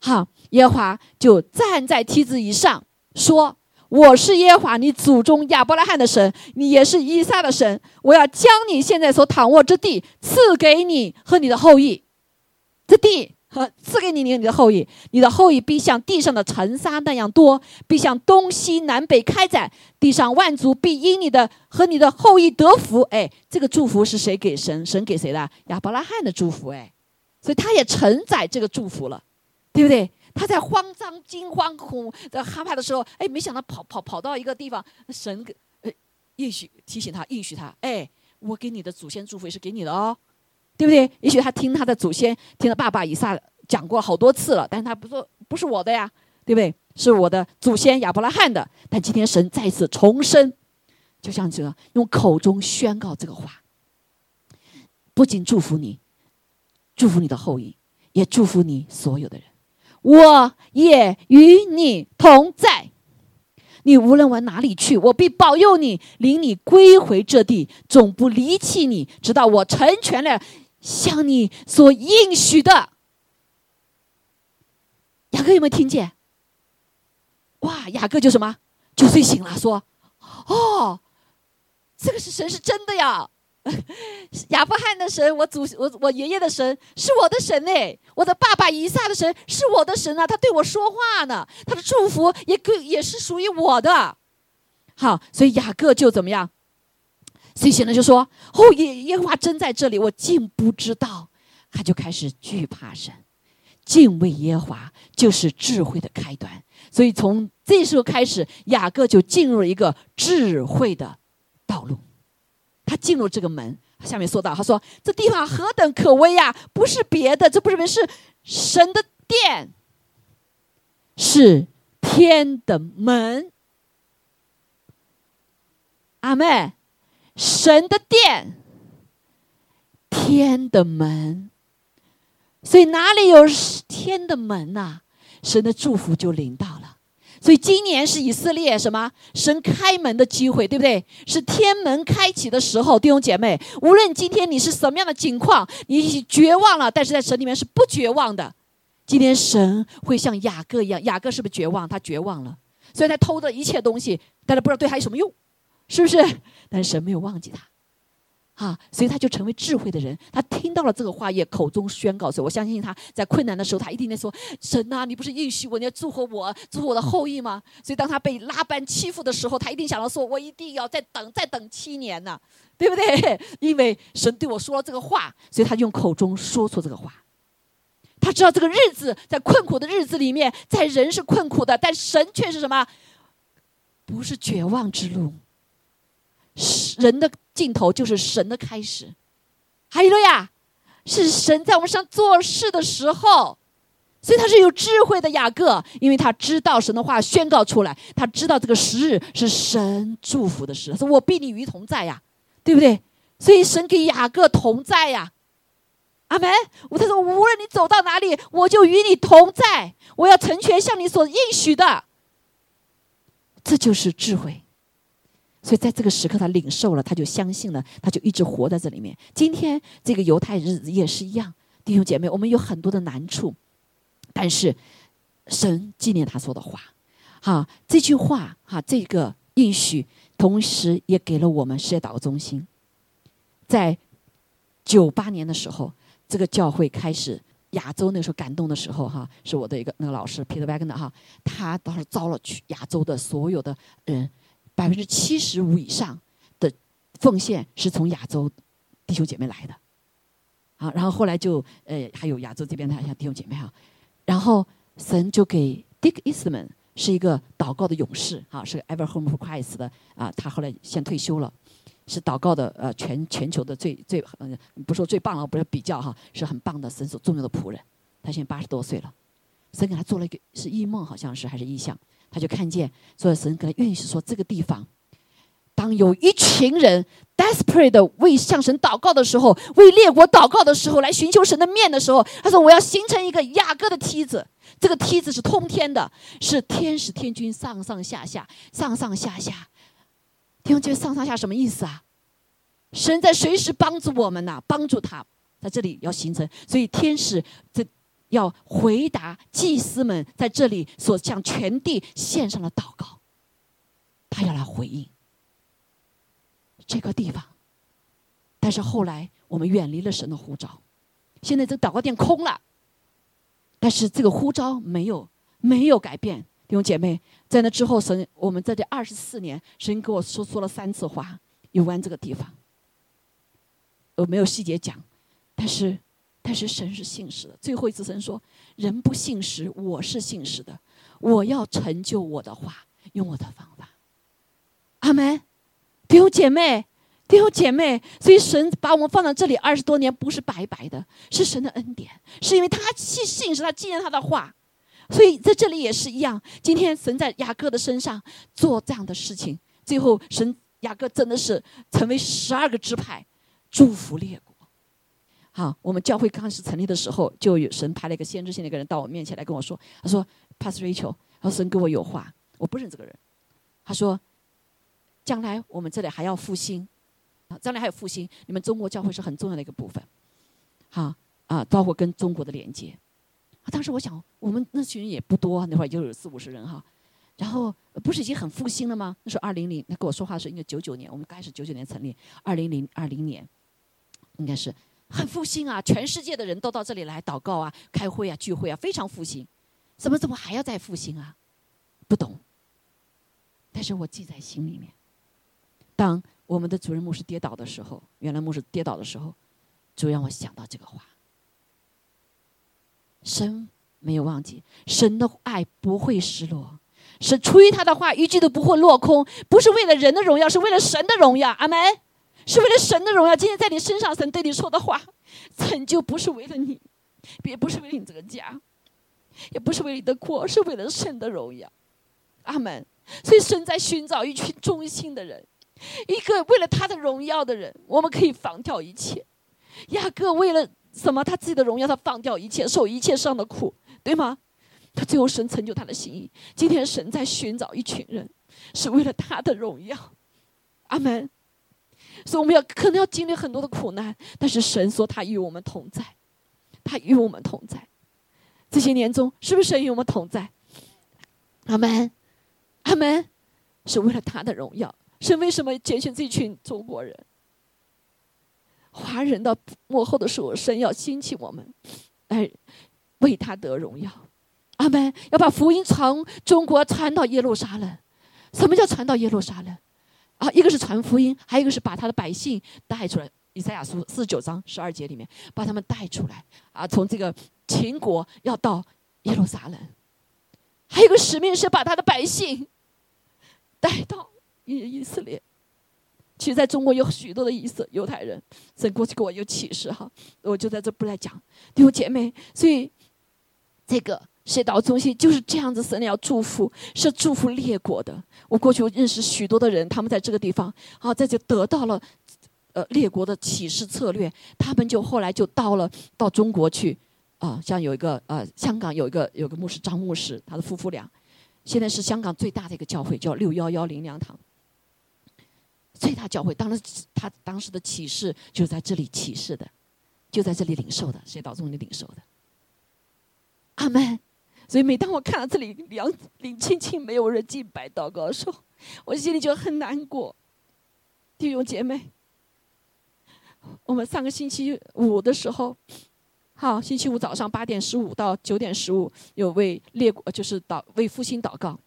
好，耶华就站在梯子以上，说：“我是耶华你祖宗亚伯拉罕的神，你也是以撒的神。我要将你现在所躺卧之地赐给你和你的后裔，这地和赐给你你你的后裔，你的后裔必像地上的尘沙那样多，必向东西南北开展，地上万族必因你的和你的后裔得福。”哎，这个祝福是谁给神？神给谁的？亚伯拉罕的祝福。哎，所以他也承载这个祝福了。对不对？他在慌张、惊慌、恐、在害怕的时候，哎，没想到跑跑跑到一个地方，神给呃应许提醒他，应许他，哎，我给你的祖先祝福也是给你的哦，对不对？也许他听他的祖先，听了爸爸以撒讲过好多次了，但是他不说不是我的呀，对不对？是我的祖先亚伯拉罕的。但今天神再次重申，就像这个用口中宣告这个话，不仅祝福你，祝福你的后裔，也祝福你所有的人。我也与你同在，你无论往哪里去，我必保佑你，领你归回这地，总不离弃你，直到我成全了向你所应许的。雅各有没有听见？哇，雅各就什么就睡醒了，说：“哦，这个是神是真的呀。” 亚伯罕的神，我祖我我爷爷的神是我的神哎，我的爸爸以撒的神是我的神啊，他对我说话呢，他的祝福也可也是属于我的。好，所以雅各就怎么样？所以现在就说：“哦，耶耶华真在这里，我竟不知道。”他就开始惧怕神，敬畏耶华就是智慧的开端。所以从这时候开始，雅各就进入了一个智慧的道路。他进入这个门，下面说到：“他说这地方何等可危呀！不是别的，这不是别是神的殿，是天的门。阿妹，神的殿，天的门。所以哪里有天的门呐？神的祝福就临到了。”所以今年是以色列什么神开门的机会，对不对？是天门开启的时候，弟兄姐妹，无论今天你是什么样的境况，你绝望了，但是在神里面是不绝望的。今天神会像雅各一样，雅各是不是绝望？他绝望了，所以他偷的一切东西，但是不知道对他有什么用，是不是？但神没有忘记他。啊，所以他就成为智慧的人。他听到了这个话，也口中宣告说：“我相信他在困难的时候，他一定在说：神啊，你不是应许我，你要祝福我，祝福我的后裔吗？所以当他被拉班欺负的时候，他一定想到说：我一定要再等，再等七年呢，对不对？因为神对我说了这个话，所以他用口中说出这个话。他知道这个日子在困苦的日子里面，在人是困苦的，但神却是什么？不是绝望之路。”是人的尽头就是神的开始，哈利路亚！是神在我们上做事的时候，所以他是有智慧的雅各，因为他知道神的话宣告出来，他知道这个时日是神祝福的时，说我必你与同在呀，对不对？所以神给雅各同在呀，阿门。他说无论你走到哪里，我就与你同在，我要成全向你所应许的。这就是智慧。所以在这个时刻，他领受了，他就相信了，他就一直活在这里面。今天这个犹太日子也是一样，弟兄姐妹，我们有很多的难处，但是神纪念他说的话，哈，这句话哈，这个应许，同时也给了我们世界祷告中心。在九八年的时候，这个教会开始亚洲那时候感动的时候，哈，是我的一个那个老师 Peter Wagner 哈，他当时招了去亚洲的所有的人。百分之七十五以上的奉献是从亚洲弟兄姐妹来的，啊，然后后来就呃还有亚洲这边的像弟兄姐妹哈，然后神就给 Dick Eastman 是一个祷告的勇士哈，是 Ever Home for Christ 的啊，他后来先退休了，是祷告的呃全全球的最最嗯不说最棒了，不是比较哈，是很棒的神所重要的仆人，他现在八十多岁了，神给他做了一个是异梦，好像是还是异象。他就看见，所以神给他允许说，这个地方，当有一群人 desperate 的为向神祷告的时候，为列国祷告的时候，来寻求神的面的时候，他说：“我要形成一个雅各的梯子，这个梯子是通天的，是天使天君上上下下，上上下下。弟兄姐妹，上上下什么意思啊？神在随时帮助我们呐，帮助他在这里要形成，所以天使这。”要回答祭司们在这里所向全地献上的祷告，他要来回应这个地方。但是后来我们远离了神的呼召，现在这祷告殿空了。但是这个呼召没有没有改变，弟兄姐妹，在那之后，神我们在这二十四年，神跟我说说了三次话有关这个地方，我没有细节讲，但是。但是神是信实的。最后一次神说：“人不信实，我是信实的。我要成就我的话，用我的方法。”阿门。弟兄姐妹，弟兄姐妹，所以神把我们放在这里二十多年，不是白白的，是神的恩典，是因为他信信实，他纪念他的话。所以在这里也是一样。今天神在雅各的身上做这样的事情，最后神雅各真的是成为十二个支派，祝福列国。好，我们教会刚开始成立的时候，就有神派了一个先知性的一个人到我面前来跟我说：“他说，Pastor Rachel，神跟我有话，我不认这个人。他说，将来我们这里还要复兴，啊，将来还有复兴，你们中国教会是很重要的一个部分。好啊，包括跟中国的连接。啊当时我想，我们那群人也不多，那会儿就有四五十人哈。然后不是已经很复兴了吗？那是二零零，他跟我说话是应该九九年，我们刚开始九九年成立，二零零二零年，应该是。”很复兴啊！全世界的人都到这里来祷告啊、开会啊、聚会啊，非常复兴。怎么怎么还要再复兴啊？不懂。但是我记在心里面。当我们的主任牧师跌倒的时候，原来牧师跌倒的时候，主让我想到这个话：神没有忘记，神的爱不会失落，是出于他的话一句都不会落空，不是为了人的荣耀，是为了神的荣耀。阿门。是为了神的荣耀。今天在你身上，神对你说的话，成就不是为了你，也不是为了你这个家，也不是为了你的国，是为了神的荣耀。阿门。所以神在寻找一群忠心的人，一个为了他的荣耀的人。我们可以放掉一切。雅各为了什么？他自己的荣耀，他放掉一切，受一切上的苦，对吗？他最后神成就他的心意。今天神在寻找一群人，是为了他的荣耀。阿门。所以我们要可能要经历很多的苦难，但是神说他与我们同在，他与我们同在。这些年中，是不是神与我们同在？阿门，阿门，是为了他的荣耀。神为什么拣选这群中国人、华人到幕后的时候，神要兴起我们，来为他得荣耀。阿门，要把福音从中国传到耶路撒冷。什么叫传到耶路撒冷？啊，一个是传福音，还有一个是把他的百姓带出来。以赛亚书四十九章十二节里面，把他们带出来啊，从这个秦国要到耶路撒冷。还有一个使命是把他的百姓带到以以色列，其实在中国有许多的以色，犹太人，神过去给我有启示哈，我就在这不来讲弟兄姐妹，所以这个世道中心就是这样子，神要祝福，是祝福列国的。我过去我认识许多的人，他们在这个地方啊，在这得到了呃列国的启示策略，他们就后来就到了到中国去啊，像有一个呃香港有一个有个牧师张牧师，他的夫妇俩，现在是香港最大的一个教会，叫六幺幺灵粮堂。最大教会，当时他当时的启示就是在这里启示的，就在这里领受的，谁道中心领受的？阿门。所以每当我看到这里两领清清没有人敬拜祷告的时候，我心里就很难过。弟兄姐妹，我们上个星期五的时候，好，星期五早上八点十五到九点十五，有为列国就是祷为复兴祷告，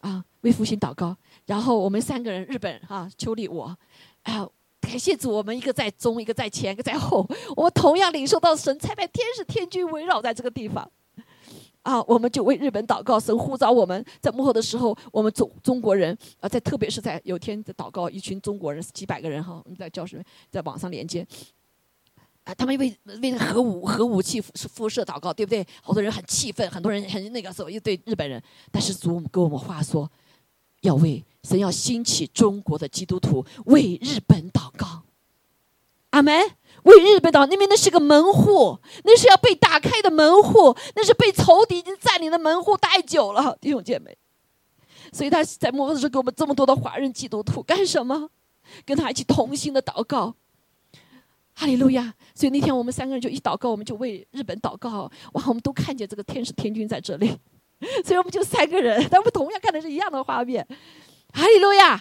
啊，为复兴祷告。然后我们三个人，日本哈，秋丽我，啊，感谢主，我们一个在中，一个在前，一个在后，我们同样领受到神差派天使天军围绕在这个地方，啊，我们就为日本祷告，神呼召我们在幕后的时候，我们中中国人啊，在特别是在有天在祷告，一群中国人几百个人哈，我们在教室在网上连接，啊，他们为为核武核武器是辐射祷告，对不对？好多人很气愤，很多人很那个时候又对日本人，但是主给我们话说，要为。神要兴起中国的基督徒为日本祷告，阿门。为日本祷，那边那是个门户，那是要被打开的门户，那是被仇敌已经占领的门户太久了，弟兄姐妹。所以他在末日时候给我们这么多的华人基督徒干什么？跟他一起同心的祷告，哈利路亚。所以那天我们三个人就一祷告，我们就为日本祷告。哇，我们都看见这个天使天君在这里，所以我们就三个人，但我们同样看的是一样的画面。哈利路亚，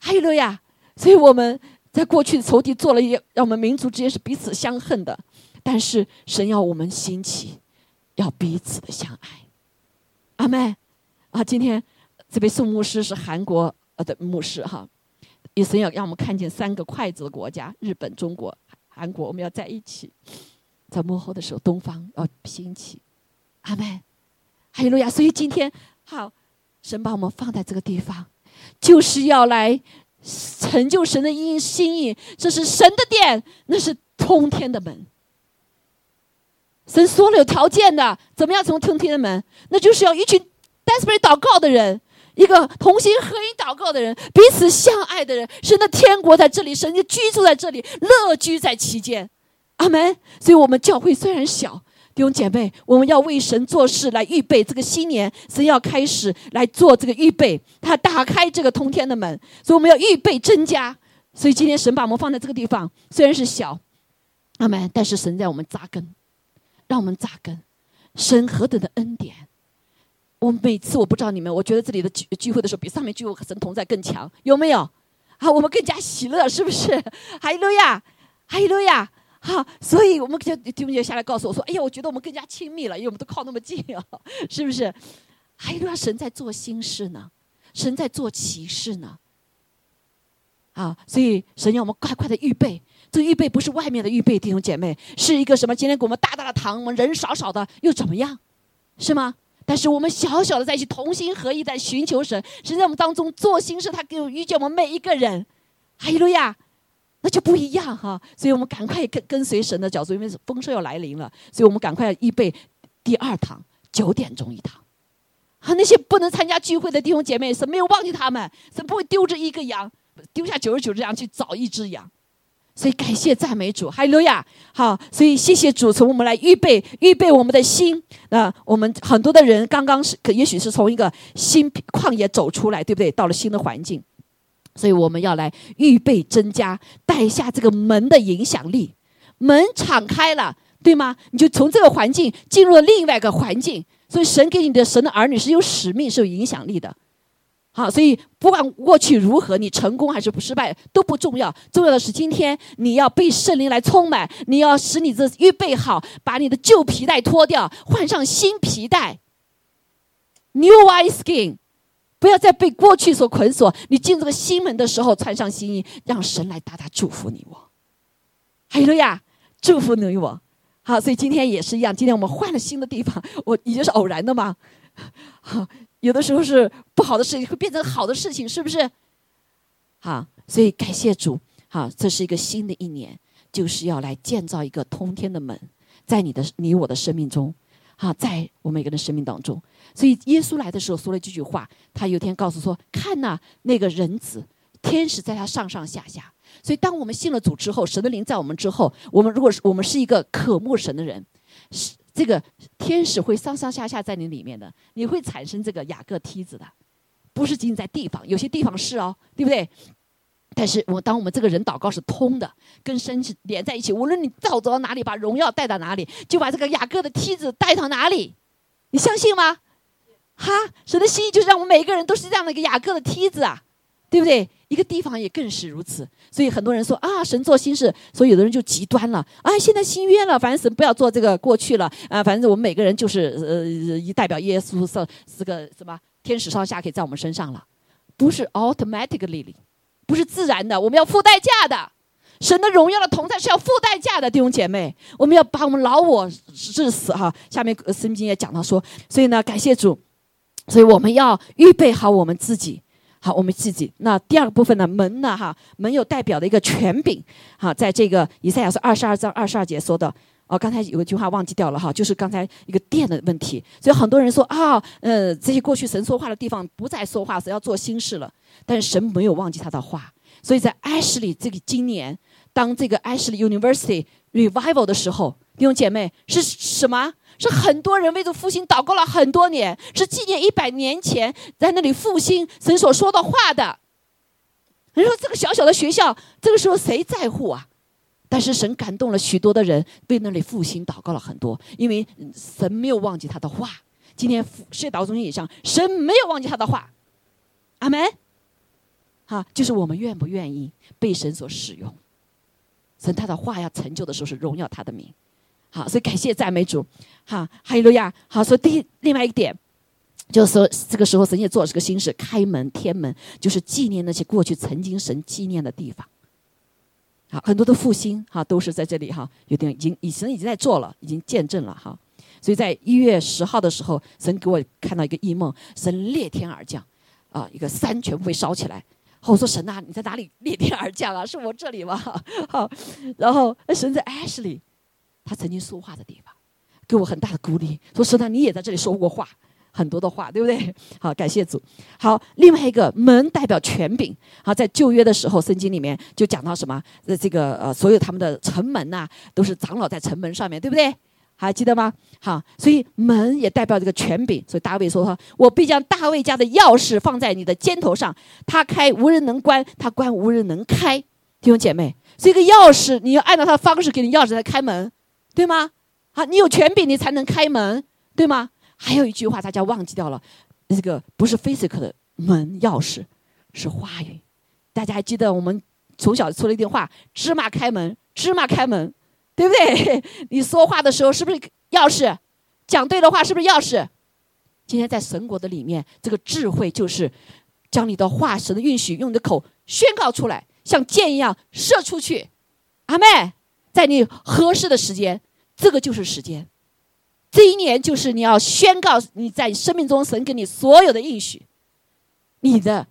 哈利路亚！所以我们在过去的仇敌做了一让我们民族之间是彼此相恨的，但是神要我们兴起，要彼此的相爱。阿妹，啊，今天这位宋牧师是韩国呃的牧师哈，也神要让我们看见三个筷子的国家：日本、中国、韩国，我们要在一起，在幕后的时候，东方要兴起。阿妹，哈利路亚！所以今天好，神把我们放在这个地方。就是要来成就神的意心意，这是神的殿，那是通天的门。神说了有条件的，怎么样从通天的门？那就是要一群 desperate 祷告的人，一个同心合一祷告的人，彼此相爱的人。神的天国在这里，神就居住在这里，乐居在其间。阿门。所以，我们教会虽然小。弟兄姐妹，我们要为神做事，来预备这个新年。神要开始来做这个预备，他打开这个通天的门，所以我们要预备增加。所以今天神把我们放在这个地方，虽然是小，阿门，但是神在我们扎根，让我们扎根。神何等的恩典！我每次我不知道你们，我觉得这里的聚聚会的时候，比上面聚会神同在更强，有没有？啊，我们更加喜乐，是不是？哈利路亚，哈利路亚。好，所以我们就弟兄姐下来告诉我说：“哎呀，我觉得我们更加亲密了，因为我们都靠那么近啊，是不是？还有神在做心事呢，神在做奇事呢。啊，所以神要我们快快的预备，这预备不是外面的预备，弟兄姐妹，是一个什么？今天给我们大大的堂，我们人少少的又怎么样？是吗？但是我们小小的在一起同心合意在寻求神，神在我们当中做心事，他给我遇见我们每一个人。哈利路亚。”那就不一样哈，所以我们赶快跟跟随神的脚步，因为丰收要来临了，所以我们赶快预备第二堂九点钟一堂。啊，那些不能参加聚会的弟兄姐妹，神没有忘记他们，神不会丢着一个羊，丢下九十九只羊去找一只羊。所以感谢赞美主，哈利路亚！好，所以谢谢主，从我们来预备预备我们的心。那我们很多的人刚刚是，可也许是从一个新旷野走出来，对不对？到了新的环境。所以我们要来预备增加带下这个门的影响力，门敞开了，对吗？你就从这个环境进入了另外一个环境。所以神给你的神的儿女是有使命、是有影响力的。好，所以不管过去如何，你成功还是不失败都不重要，重要的是今天你要被圣灵来充满，你要使你这预备好，把你的旧皮带脱掉，换上新皮带，New White Skin。不要再被过去所捆锁。你进这个新门的时候，穿上新衣，让神来大大祝福你我。哈利路亚，祝福你我。好，所以今天也是一样。今天我们换了新的地方，我已经是偶然的嘛。好，有的时候是不好的事情会变成好的事情，是不是？好，所以感谢主，好，这是一个新的一年，就是要来建造一个通天的门，在你的你我的生命中，啊，在我们每个人生命当中。所以耶稣来的时候说了这句话，他有天告诉说：“看呐，那个人子，天使在他上上下下。”所以当我们信了主之后，神的灵在我们之后，我们如果是我们是一个渴慕神的人，是这个天使会上上下下在你里面的，你会产生这个雅各梯子的，不是仅仅在地方，有些地方是哦，对不对？但是我当我们这个人祷告是通的，跟神是连在一起，无论你走走到哪里，把荣耀带到哪里，就把这个雅各的梯子带到哪里，你相信吗？哈，神的心意就是让我们每一个人都是这样的一个雅各的梯子啊，对不对？一个地方也更是如此。所以很多人说啊，神做心事，所以有的人就极端了啊。现在新约了，反正神不要做这个过去了啊。反正我们每个人就是呃，一代表耶稣上是个什么天使上下可以在我们身上了，不是 automatically，不是自然的，我们要付代价的。神的荣耀的同在是要付代价的，弟兄姐妹，我们要把我们老我致死哈。下面圣经也讲到说，所以呢，感谢主。所以我们要预备好我们自己，好我们自己。那第二个部分呢？门呢？哈，门有代表的一个权柄，哈，在这个以赛亚书二十二章二十二节说的。哦，刚才有一句话忘记掉了哈，就是刚才一个电的问题。所以很多人说啊，呃，这些过去神说话的地方不再说话，是要做新事了。但是神没有忘记他的话。所以在 Ashley 这个今年，当这个 Ashley University Revival 的时候，弟兄姐妹是什么？是很多人为着复兴祷告了很多年，是纪念一百年前在那里复兴神所说的话的。你说这个小小的学校，这个时候谁在乎啊？但是神感动了许多的人，为那里复兴祷告了很多，因为神没有忘记他的话。今天世界祷中心以上，神没有忘记他的话。阿门。哈，就是我们愿不愿意被神所使用？神他的话要成就的时候，是荣耀他的名。好，所以感谢赞美主，哈，哈利路亚。好，所以第另外一个点，就是说这个时候神也做了这个新事，开门天门，就是纪念那些过去曾经神纪念的地方。好，很多的复兴哈都是在这里哈，有点已经以神已经在做了，已经见证了哈。所以在一月十号的时候，神给我看到一个异梦，神裂天而降，啊，一个山全部被烧起来。我说神啊，你在哪里裂天而降啊？是我这里吗？好，然后神在 Ashley。他曾经说话的地方，给我很大的鼓励。说实在，你也在这里说过话，很多的话，对不对？好，感谢主。好，另外一个门代表权柄。好，在旧约的时候，圣经里面就讲到什么？呃，这个呃，所有他们的城门呐，都是长老在城门上面对不对？还记得吗？好，所以门也代表这个权柄。所以大卫说：“哈，我必将大卫家的钥匙放在你的肩头上，他开无人能关，他关无人能开。”弟兄姐妹，这个钥匙你要按照他的方式给你钥匙来开门。对吗？好，你有权柄，你才能开门，对吗？还有一句话，大家忘记掉了，这个不是 physical 的门钥匙，是话语。大家还记得我们从小说了一句话：“芝麻开门，芝麻开门”，对不对？你说话的时候是不是钥匙？讲对的话是不是钥匙？今天在神国的里面，这个智慧就是将你的话神的允许，用你的口宣告出来，像箭一样射出去。阿妹。在你合适的时间，这个就是时间。这一年就是你要宣告你在生命中神给你所有的应许，你的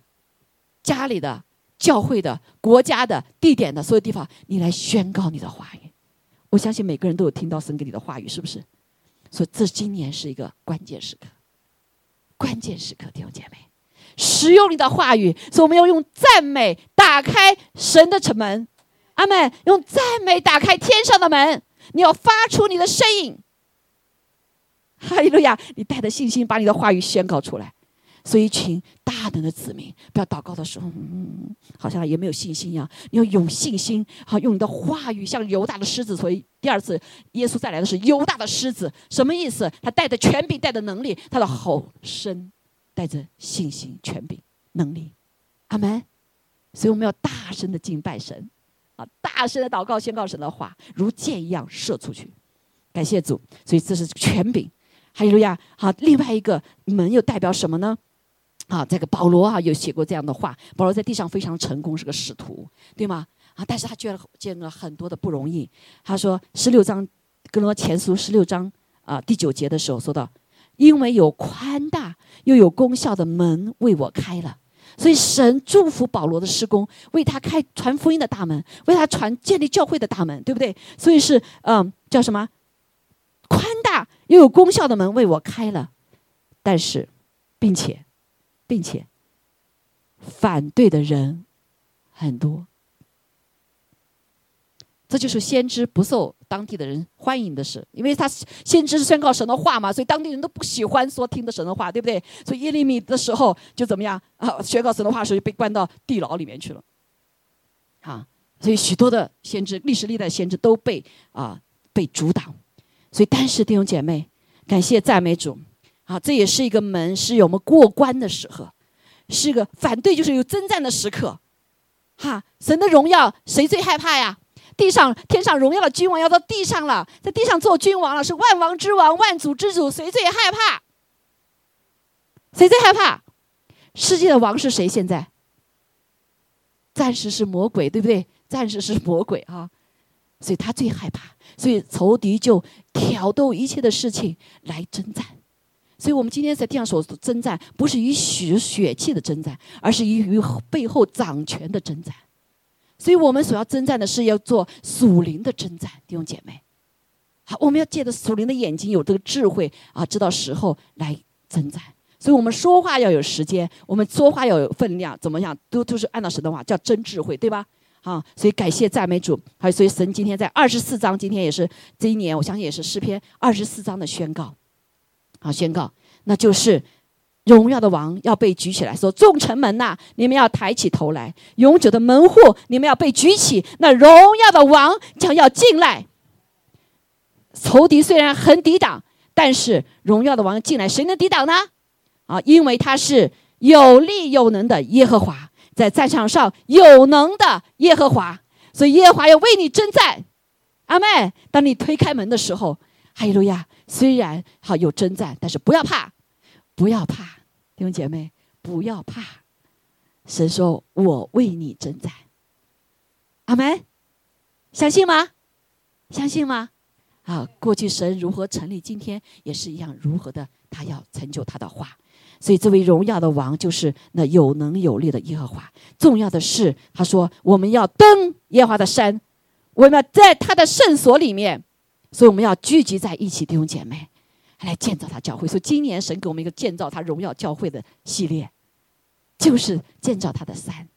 家里的、教会的、国家的、地点的所有地方，你来宣告你的话语。我相信每个人都有听到神给你的话语，是不是？所以这今年是一个关键时刻，关键时刻，弟兄姐妹，使用你的话语，所以我们要用赞美打开神的城门。阿门！用赞美打开天上的门，你要发出你的声音。哈利路亚！你带着信心把你的话语宣告出来。所以，一群大能的子民，不要祷告的时候，嗯，好像也没有信心一样。你要有信心，好用你的话语，像犹大的狮子。所以，第二次耶稣再来的是犹大的狮子，什么意思？他带着权柄，带着能力，他的吼声带着信心、权柄、能力。阿门！所以我们要大声的敬拜神。啊！大声的祷告，宣告神的话，如箭一样射出去。感谢主，所以这是权柄。哈利路亚，好，另外一个门又代表什么呢？啊，这个保罗啊，有写过这样的话。保罗在地上非常成功，是个使徒，对吗？啊，但是他见了见了很多的不容易。他说十六章，跟罗前书十六章啊第九节的时候说到，因为有宽大又有功效的门为我开了。所以神祝福保罗的施工，为他开传福音的大门，为他传建立教会的大门，对不对？所以是嗯，叫什么？宽大又有功效的门为我开了，但是，并且，并且，反对的人很多。这就是先知不受当地的人欢迎的事，因为他先知是宣告神的话嘛，所以当地人都不喜欢说听的神的话，对不对？所以耶利米的时候就怎么样啊？宣告神的话时候就被关到地牢里面去了。啊，所以许多的先知，历史历代先知都被啊被阻挡。所以，但是弟兄姐妹，感谢赞美主，啊，这也是一个门，是有我们过关的时候，是一个反对就是有征战的时刻。哈，神的荣耀谁最害怕呀？地上天上荣耀的君王要到地上了，在地上做君王了，是万王之王、万主之主，谁最害怕？谁最害怕？世界的王是谁？现在暂时是魔鬼，对不对？暂时是魔鬼啊，所以他最害怕，所以仇敌就挑逗一切的事情来征战。所以我们今天在地上所征战，不是以血血气的征战，而是以与背后掌权的征战。所以我们所要征战的是要做属灵的征战，弟兄姐妹。好，我们要借着属灵的眼睛，有这个智慧啊，知道时候来征战。所以我们说话要有时间，我们说话要有分量，怎么样？都都是按照神的话，叫真智慧，对吧？啊，所以感谢赞美主。还有，所以神今天在二十四章，今天也是这一年，我相信也是诗篇二十四章的宣告。啊，宣告，那就是。荣耀的王要被举起来，说：“众城门呐，你们要抬起头来；永久的门户，你们要被举起。那荣耀的王将要进来。仇敌虽然很抵挡，但是荣耀的王进来，谁能抵挡呢？啊，因为他是有力有能的耶和华，在战场上有能的耶和华，所以耶和华要为你征战。阿妹，当你推开门的时候，哈利路亚！虽然好有征战，但是不要怕。”不要怕，弟兄姐妹，不要怕。神说：“我为你征战。”阿门，相信吗？相信吗？啊，过去神如何成立，今天也是一样，如何的，他要成就他的话。所以，这位荣耀的王就是那有能有力的耶和华。重要的是，他说：“我们要登耶和华的山，我们要在他的圣所里面。”所以，我们要聚集在一起，弟兄姐妹。来建造他教会，所以今年神给我们一个建造他荣耀教会的系列，就是建造他的山。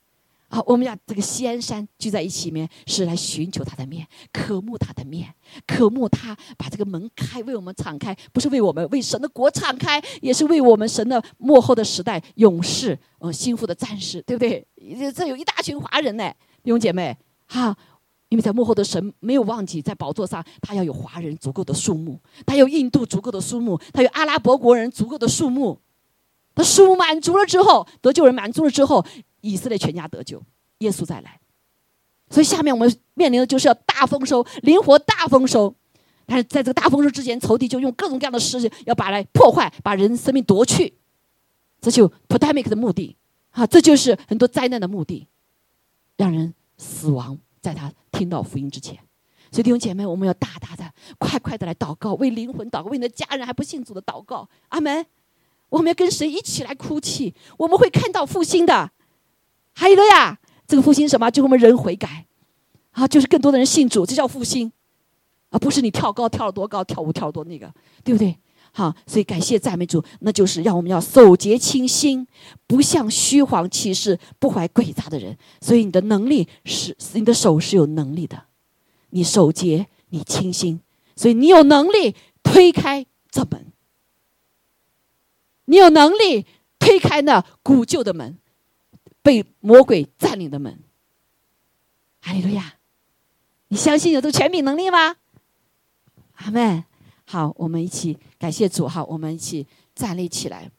啊，我们要这个西安山聚在一起面，是来寻求他的面，渴慕他的面，渴慕他把这个门开为我们敞开，不是为我们为神的国敞开，也是为我们神的幕后的时代勇士，呃，心腹的战士，对不对？这有一大群华人呢，弟兄姐妹，哈。因为在幕后的神没有忘记，在宝座上他要有华人足够的数目，他有印度足够的数目，他有阿拉伯国人足够的数目。他数目满足了之后，得救人满足了之后，以色列全家得救，耶稣再来。所以下面我们面临的就是要大丰收，灵活大丰收。但是在这个大丰收之前，仇敌就用各种各样的事情要把来破坏，把人生命夺去。这就 pandemic 的目的啊，这就是很多灾难的目的，让人死亡。在他听到福音之前，所以弟兄姐妹，我们要大大的、快快的来祷告，为灵魂祷告，为你的家人还不信主的祷告。阿门。我们要跟神一起来哭泣，我们会看到复兴的。还有了呀，这个复兴什么？就是我们人悔改啊，就是更多的人信主，这叫复兴，而不是你跳高跳了多高，跳舞跳了多那个，对不对？好，所以感谢赞美主，那就是让我们要守节清心，不像虚晃其事、不怀诡诈的人。所以你的能力是，你的手是有能力的，你守节，你清心，所以你有能力推开这门，你有能力推开那古旧的门，被魔鬼占领的门。哈利路亚！你相信有这个权柄能力吗？阿门。好，我们一起感谢主哈，我们一起站立起来。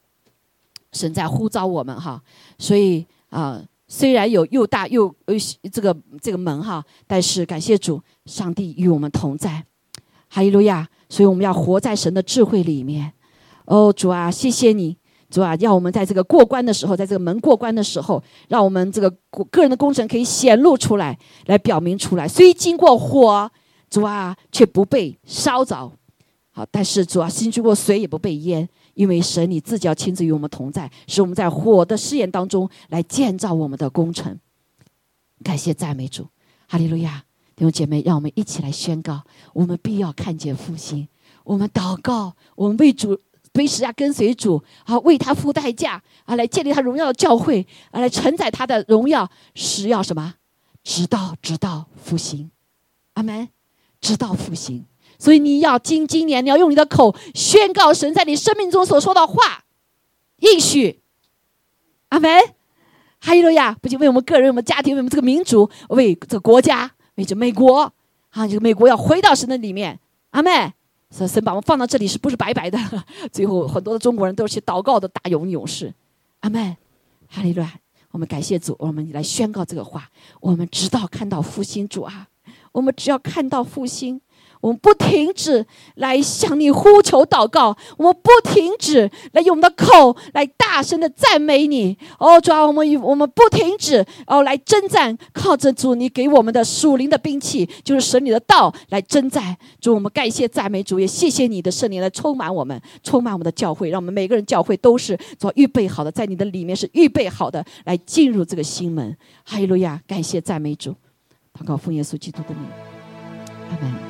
神在呼召我们哈，所以啊，虽然有又大又呃这个这个门哈，但是感谢主，上帝与我们同在，哈利路亚！所以我们要活在神的智慧里面。哦，主啊，谢谢你，主啊，要我们在这个过关的时候，在这个门过关的时候，让我们这个个人的工程可以显露出来，来表明出来。虽经过火，主啊，却不被烧着。好但是主啊，经过水也不被淹，因为神你自己要亲自与我们同在，使我们在火的试验当中来建造我们的工程。感谢赞美主，哈利路亚！弟兄姐妹，让我们一起来宣告：我们必要看见复兴。我们祷告，我们为主。为使啊，跟随主啊，为他付代价啊，来建立他荣耀的教会啊，来承载他的荣耀，是要什么？直到直到复兴，阿门！直到复兴。所以你要今今年，你要用你的口宣告神在你生命中所说的话，应许，阿门！哈利路亚！不仅为我们个人、我们家庭、为我们这个民族、为这个国家、为这美国啊，这个美国要回到神的里面，阿门！神神把我们放到这里是不是白白的？最后很多的中国人都是去祷告的大勇勇士，阿门，哈利路亚！我们感谢主，我们来宣告这个话，我们直到看到复兴主啊！我们只要看到复兴。我们不停止来向你呼求祷告，我们不停止来用我们的口来大声的赞美你。哦，主啊，我们我们不停止哦来征战，靠着主你给我们的属灵的兵器，就是神你的道来征战。主，我们感谢赞美主，也谢谢你的圣灵来充满我们，充满我们的教会，让我们每个人教会都是做预备好的，在你的里面是预备好的来进入这个心门。哈利路亚，感谢赞美主，祷告奉耶稣基督的名，阿门。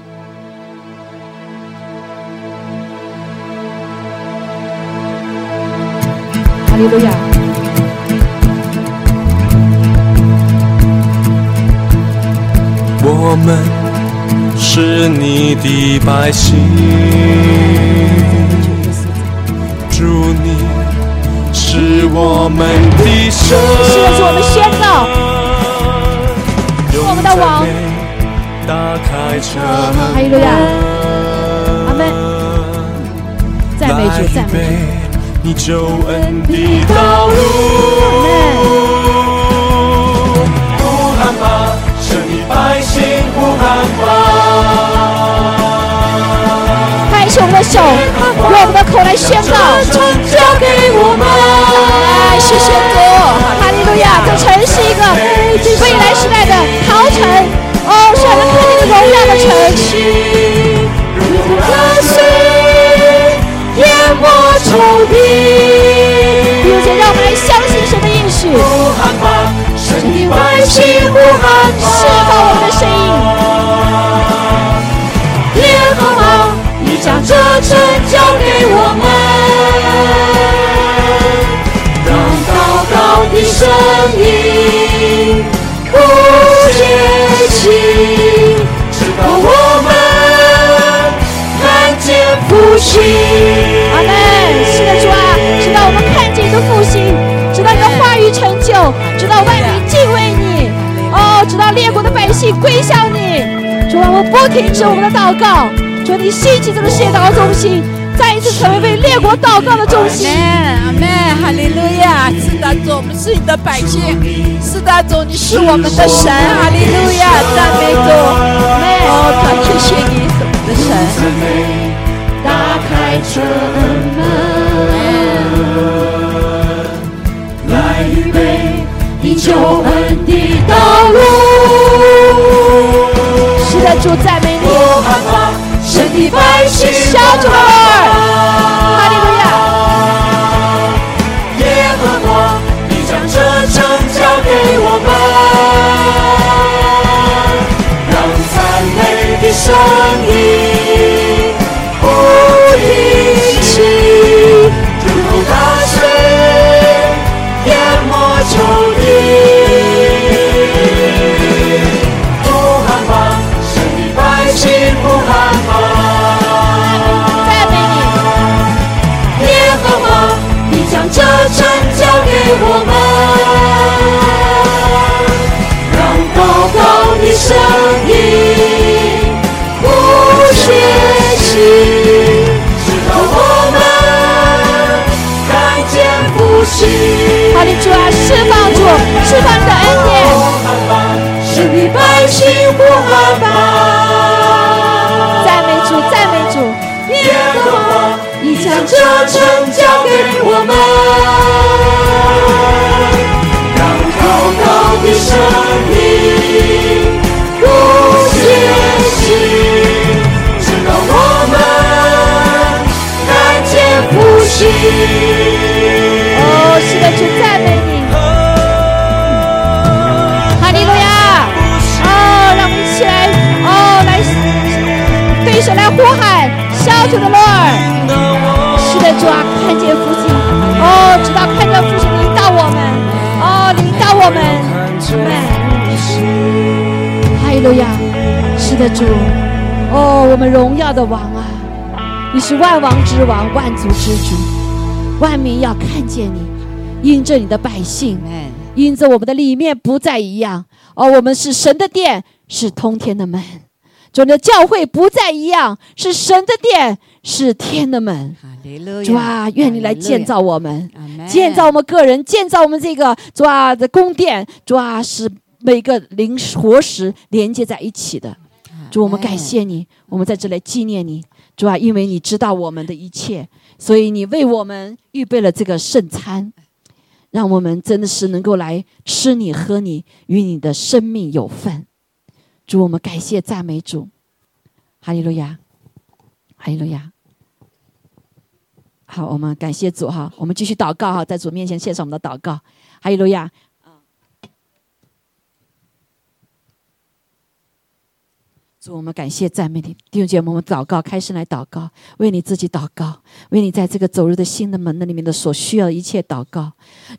利路亚！我们是你的百姓，祝你是我们的神。是我们宣告，我们的王。哈利路亚！阿门。赞美主，赞美主。你救恩的道路，呼喊吧，神的百姓呼喊吧！抬起我们的手，用我们的口来宣告，交给我们。来，谢谢主，哈利路亚！这城是一个未来时代的陶城，哦，是能看见荣耀的城仇敌，并且让我们来相信神的应许。神的百姓呼喊，释放我们的声音。耶和华，你将这城交给我们，让祷告的声音不歇息，直到我们看见复兴。复兴，直到你的话语成就，直到万民敬畏你，哦，直到列国的百姓归向你。主啊，我不停止我们的祷告，求你兴起这个谢祷中心，再一次成为为列国祷告的中心。阿门，哈利路亚！是的，主，我们是你的百姓，是的，主，你是我们的神，哈利路亚！赞美主，哦，感谢你，是我们的神。打开城门。预备你救恩的道路，是的，主赞美你，神的百姓小主儿，兴。好的主啊，释放主，释放你的恩典。是你百姓呼喊吧，赞美主，赞美主。耶和华，你将这城交给我们，让高高的声音不歇息，直到我们看见复兴。的主，一起来呼喊，孝顺的乐儿，是的主啊，看见父亲，哦，直到看见父亲，引导我们。哦，引导我们。哎，路亚，是的主。哦，我们荣耀的王啊，你是万王之王，万族之主。万民要看见你，因着你的百姓，因着我们的里面不再一样。哦，我们是神的殿，是通天的门。主的教会不再一样，是神的殿，是天的门。主啊，愿你来建造我们，建造我们个人，建造我们这个主啊的宫殿。主啊，是每个灵活石连接在一起的。主，我们感谢你，我们在这里纪念你。主啊，因为你知道我们的一切，所以你为我们预备了这个圣餐，让我们真的是能够来吃你、喝你，与你的生命有份。主，我们感谢赞美主，哈利路亚，哈利路亚。好，我们感谢主哈，我们继续祷告哈，在主面前献上我们的祷告，哈利路亚。我们感谢赞美你，弟兄姐妹，我们祷告，开始来祷告，为你自己祷告，为你在这个走入的新的门的里面的所需要的一切祷告。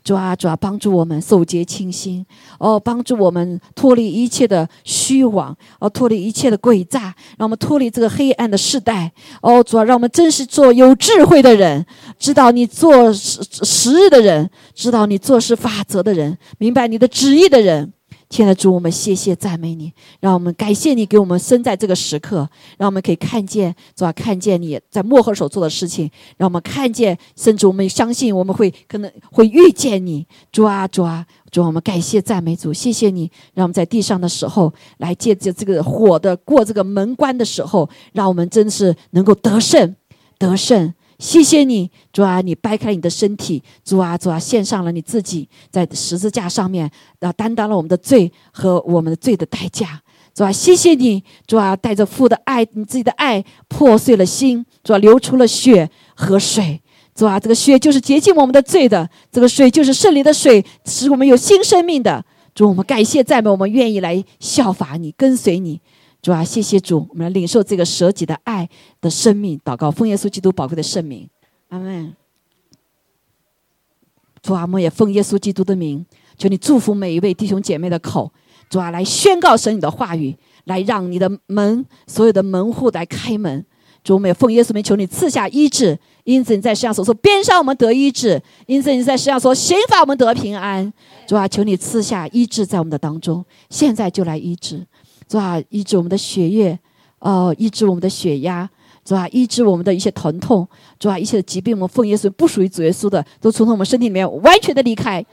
主啊，主啊，帮助我们守节清心，哦，帮助我们脱离一切的虚妄，哦，脱离一切的诡诈，让我们脱离这个黑暗的世代。哦，主啊，让我们真是做有智慧的人，知道你做时时日的人，知道你做事法则的人，明白你的旨意的人。亲爱的主，我们谢谢赞美你，让我们感谢你给我们生在这个时刻，让我们可以看见主啊，看见你在幕后所做的事情，让我们看见，甚至我们相信我们会可能会遇见你，主啊主啊主，我们感谢赞美主，谢谢你，让我们在地上的时候来借着这个火的过这个门关的时候，让我们真是能够得胜，得胜。谢谢你，主啊，你掰开了你的身体，主啊，主啊，献上了你自己，在十字架上面啊，担当了我们的罪和我们的罪的代价，主啊，谢谢你，主啊，带着父的爱，你自己的爱破碎了心，主啊，流出了血和水，主啊，这个血就是洁净我们的罪的，这个水就是圣灵的水，使我们有新生命的。主，我们感谢赞美，我们愿意来效法你，跟随你。主啊，谢谢主，我们来领受这个舍己的爱的生命，祷告奉耶稣基督宝贵的圣名，阿门。主啊，我们也奉耶稣基督的名，求你祝福每一位弟兄姐妹的口，主啊，来宣告神你的话语，来让你的门所有的门户来开门。主，我们也奉耶稣名，求你赐下医治。因此你在世上所说边上我们得医治，因此你在世上说刑罚我们得平安。主啊，求你赐下医治在我们的当中，现在就来医治。主啊，医治我们的血液，哦，医治我们的血压，主啊，医治我们的一些疼痛，主啊，一切的疾病，我们奉耶稣不属于主耶稣的，都从我们身体里面完全的离开。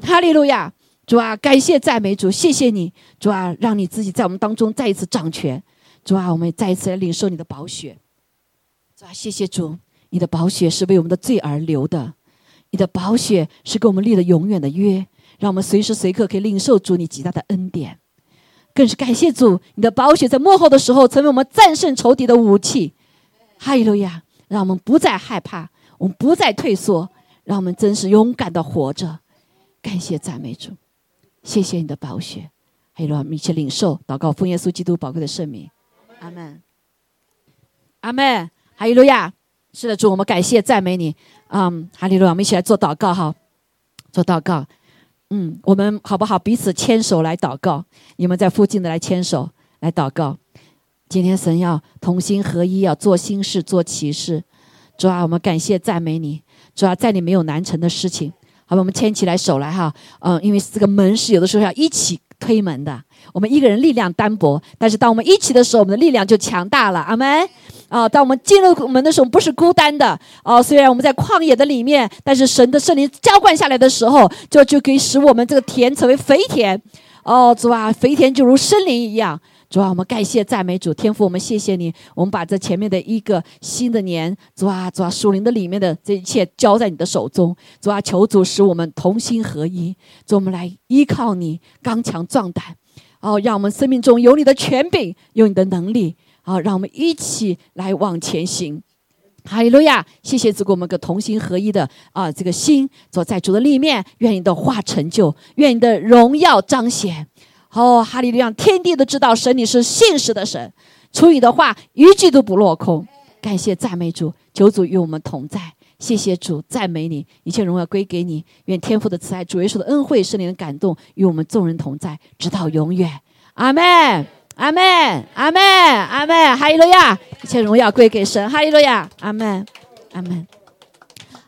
哈利路亚！主啊，感谢赞美主，谢谢你，主啊，让你自己在我们当中再一次掌权。主啊，我们再一次来领受你的宝血。主啊，谢谢主，你的宝血是为我们的罪而流的，你的宝血是给我们立了永远的约，让我们随时随刻可以领受主你极大的恩典。更是感谢主，你的宝血在幕后的时候成为我们战胜仇敌的武器。哈利路亚！让我们不再害怕，我们不再退缩，让我们真是勇敢的活着。感谢赞美主，谢谢你的宝血。哈利路亚！一起领受祷告，奉耶稣基督宝贵的圣名。阿门。阿门。哈利路亚！是的，主，我们感谢赞美你。嗯，哈利路亚！我们一起来做祷告哈，做祷告。嗯，我们好不好？彼此牵手来祷告。你们在附近的来牵手来祷告。今天神要同心合一，要做心事，做奇事。主啊，我们感谢赞美你。主啊，在你没有难成的事情。好吧，我们牵起来手来哈。嗯，因为这个门是有的时候要一起推门的。我们一个人力量单薄，但是当我们一起的时候，我们的力量就强大了。阿门。啊，当我们进入门的时候，不是孤单的。哦，虽然我们在旷野的里面，但是神的圣灵浇灌下来的时候，就就可以使我们这个田成为肥田。哦，主啊，肥田就如森林一样。主啊，我们感谢赞美主，天父，我们谢谢你。我们把这前面的一个新的年，主啊，主啊，属灵的里面的这一切交在你的手中。主啊，求主使我们同心合一，主我们来依靠你，刚强壮胆。哦，让我们生命中有你的权柄，有你的能力。好，让我们一起来往前行，哈利路亚！谢谢主给我们个同心合一的啊，这个心所在主的立面，愿你的话成就，愿你的荣耀彰显。哦，哈利路亚！天地都知道神你是信实的神，出你的话一句都不落空。感谢赞美主，求主与我们同在。谢谢主，赞美你，一切荣耀归给你。愿天父的慈爱、主耶稣的恩惠、圣灵的感动与我们众人同在，直到永远。阿门。阿门，阿门，阿门，哈利路亚！一切荣耀归给神，哈利路亚，阿门，阿门。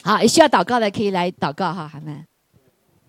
好，也需要祷告的可以来祷告哈，阿门。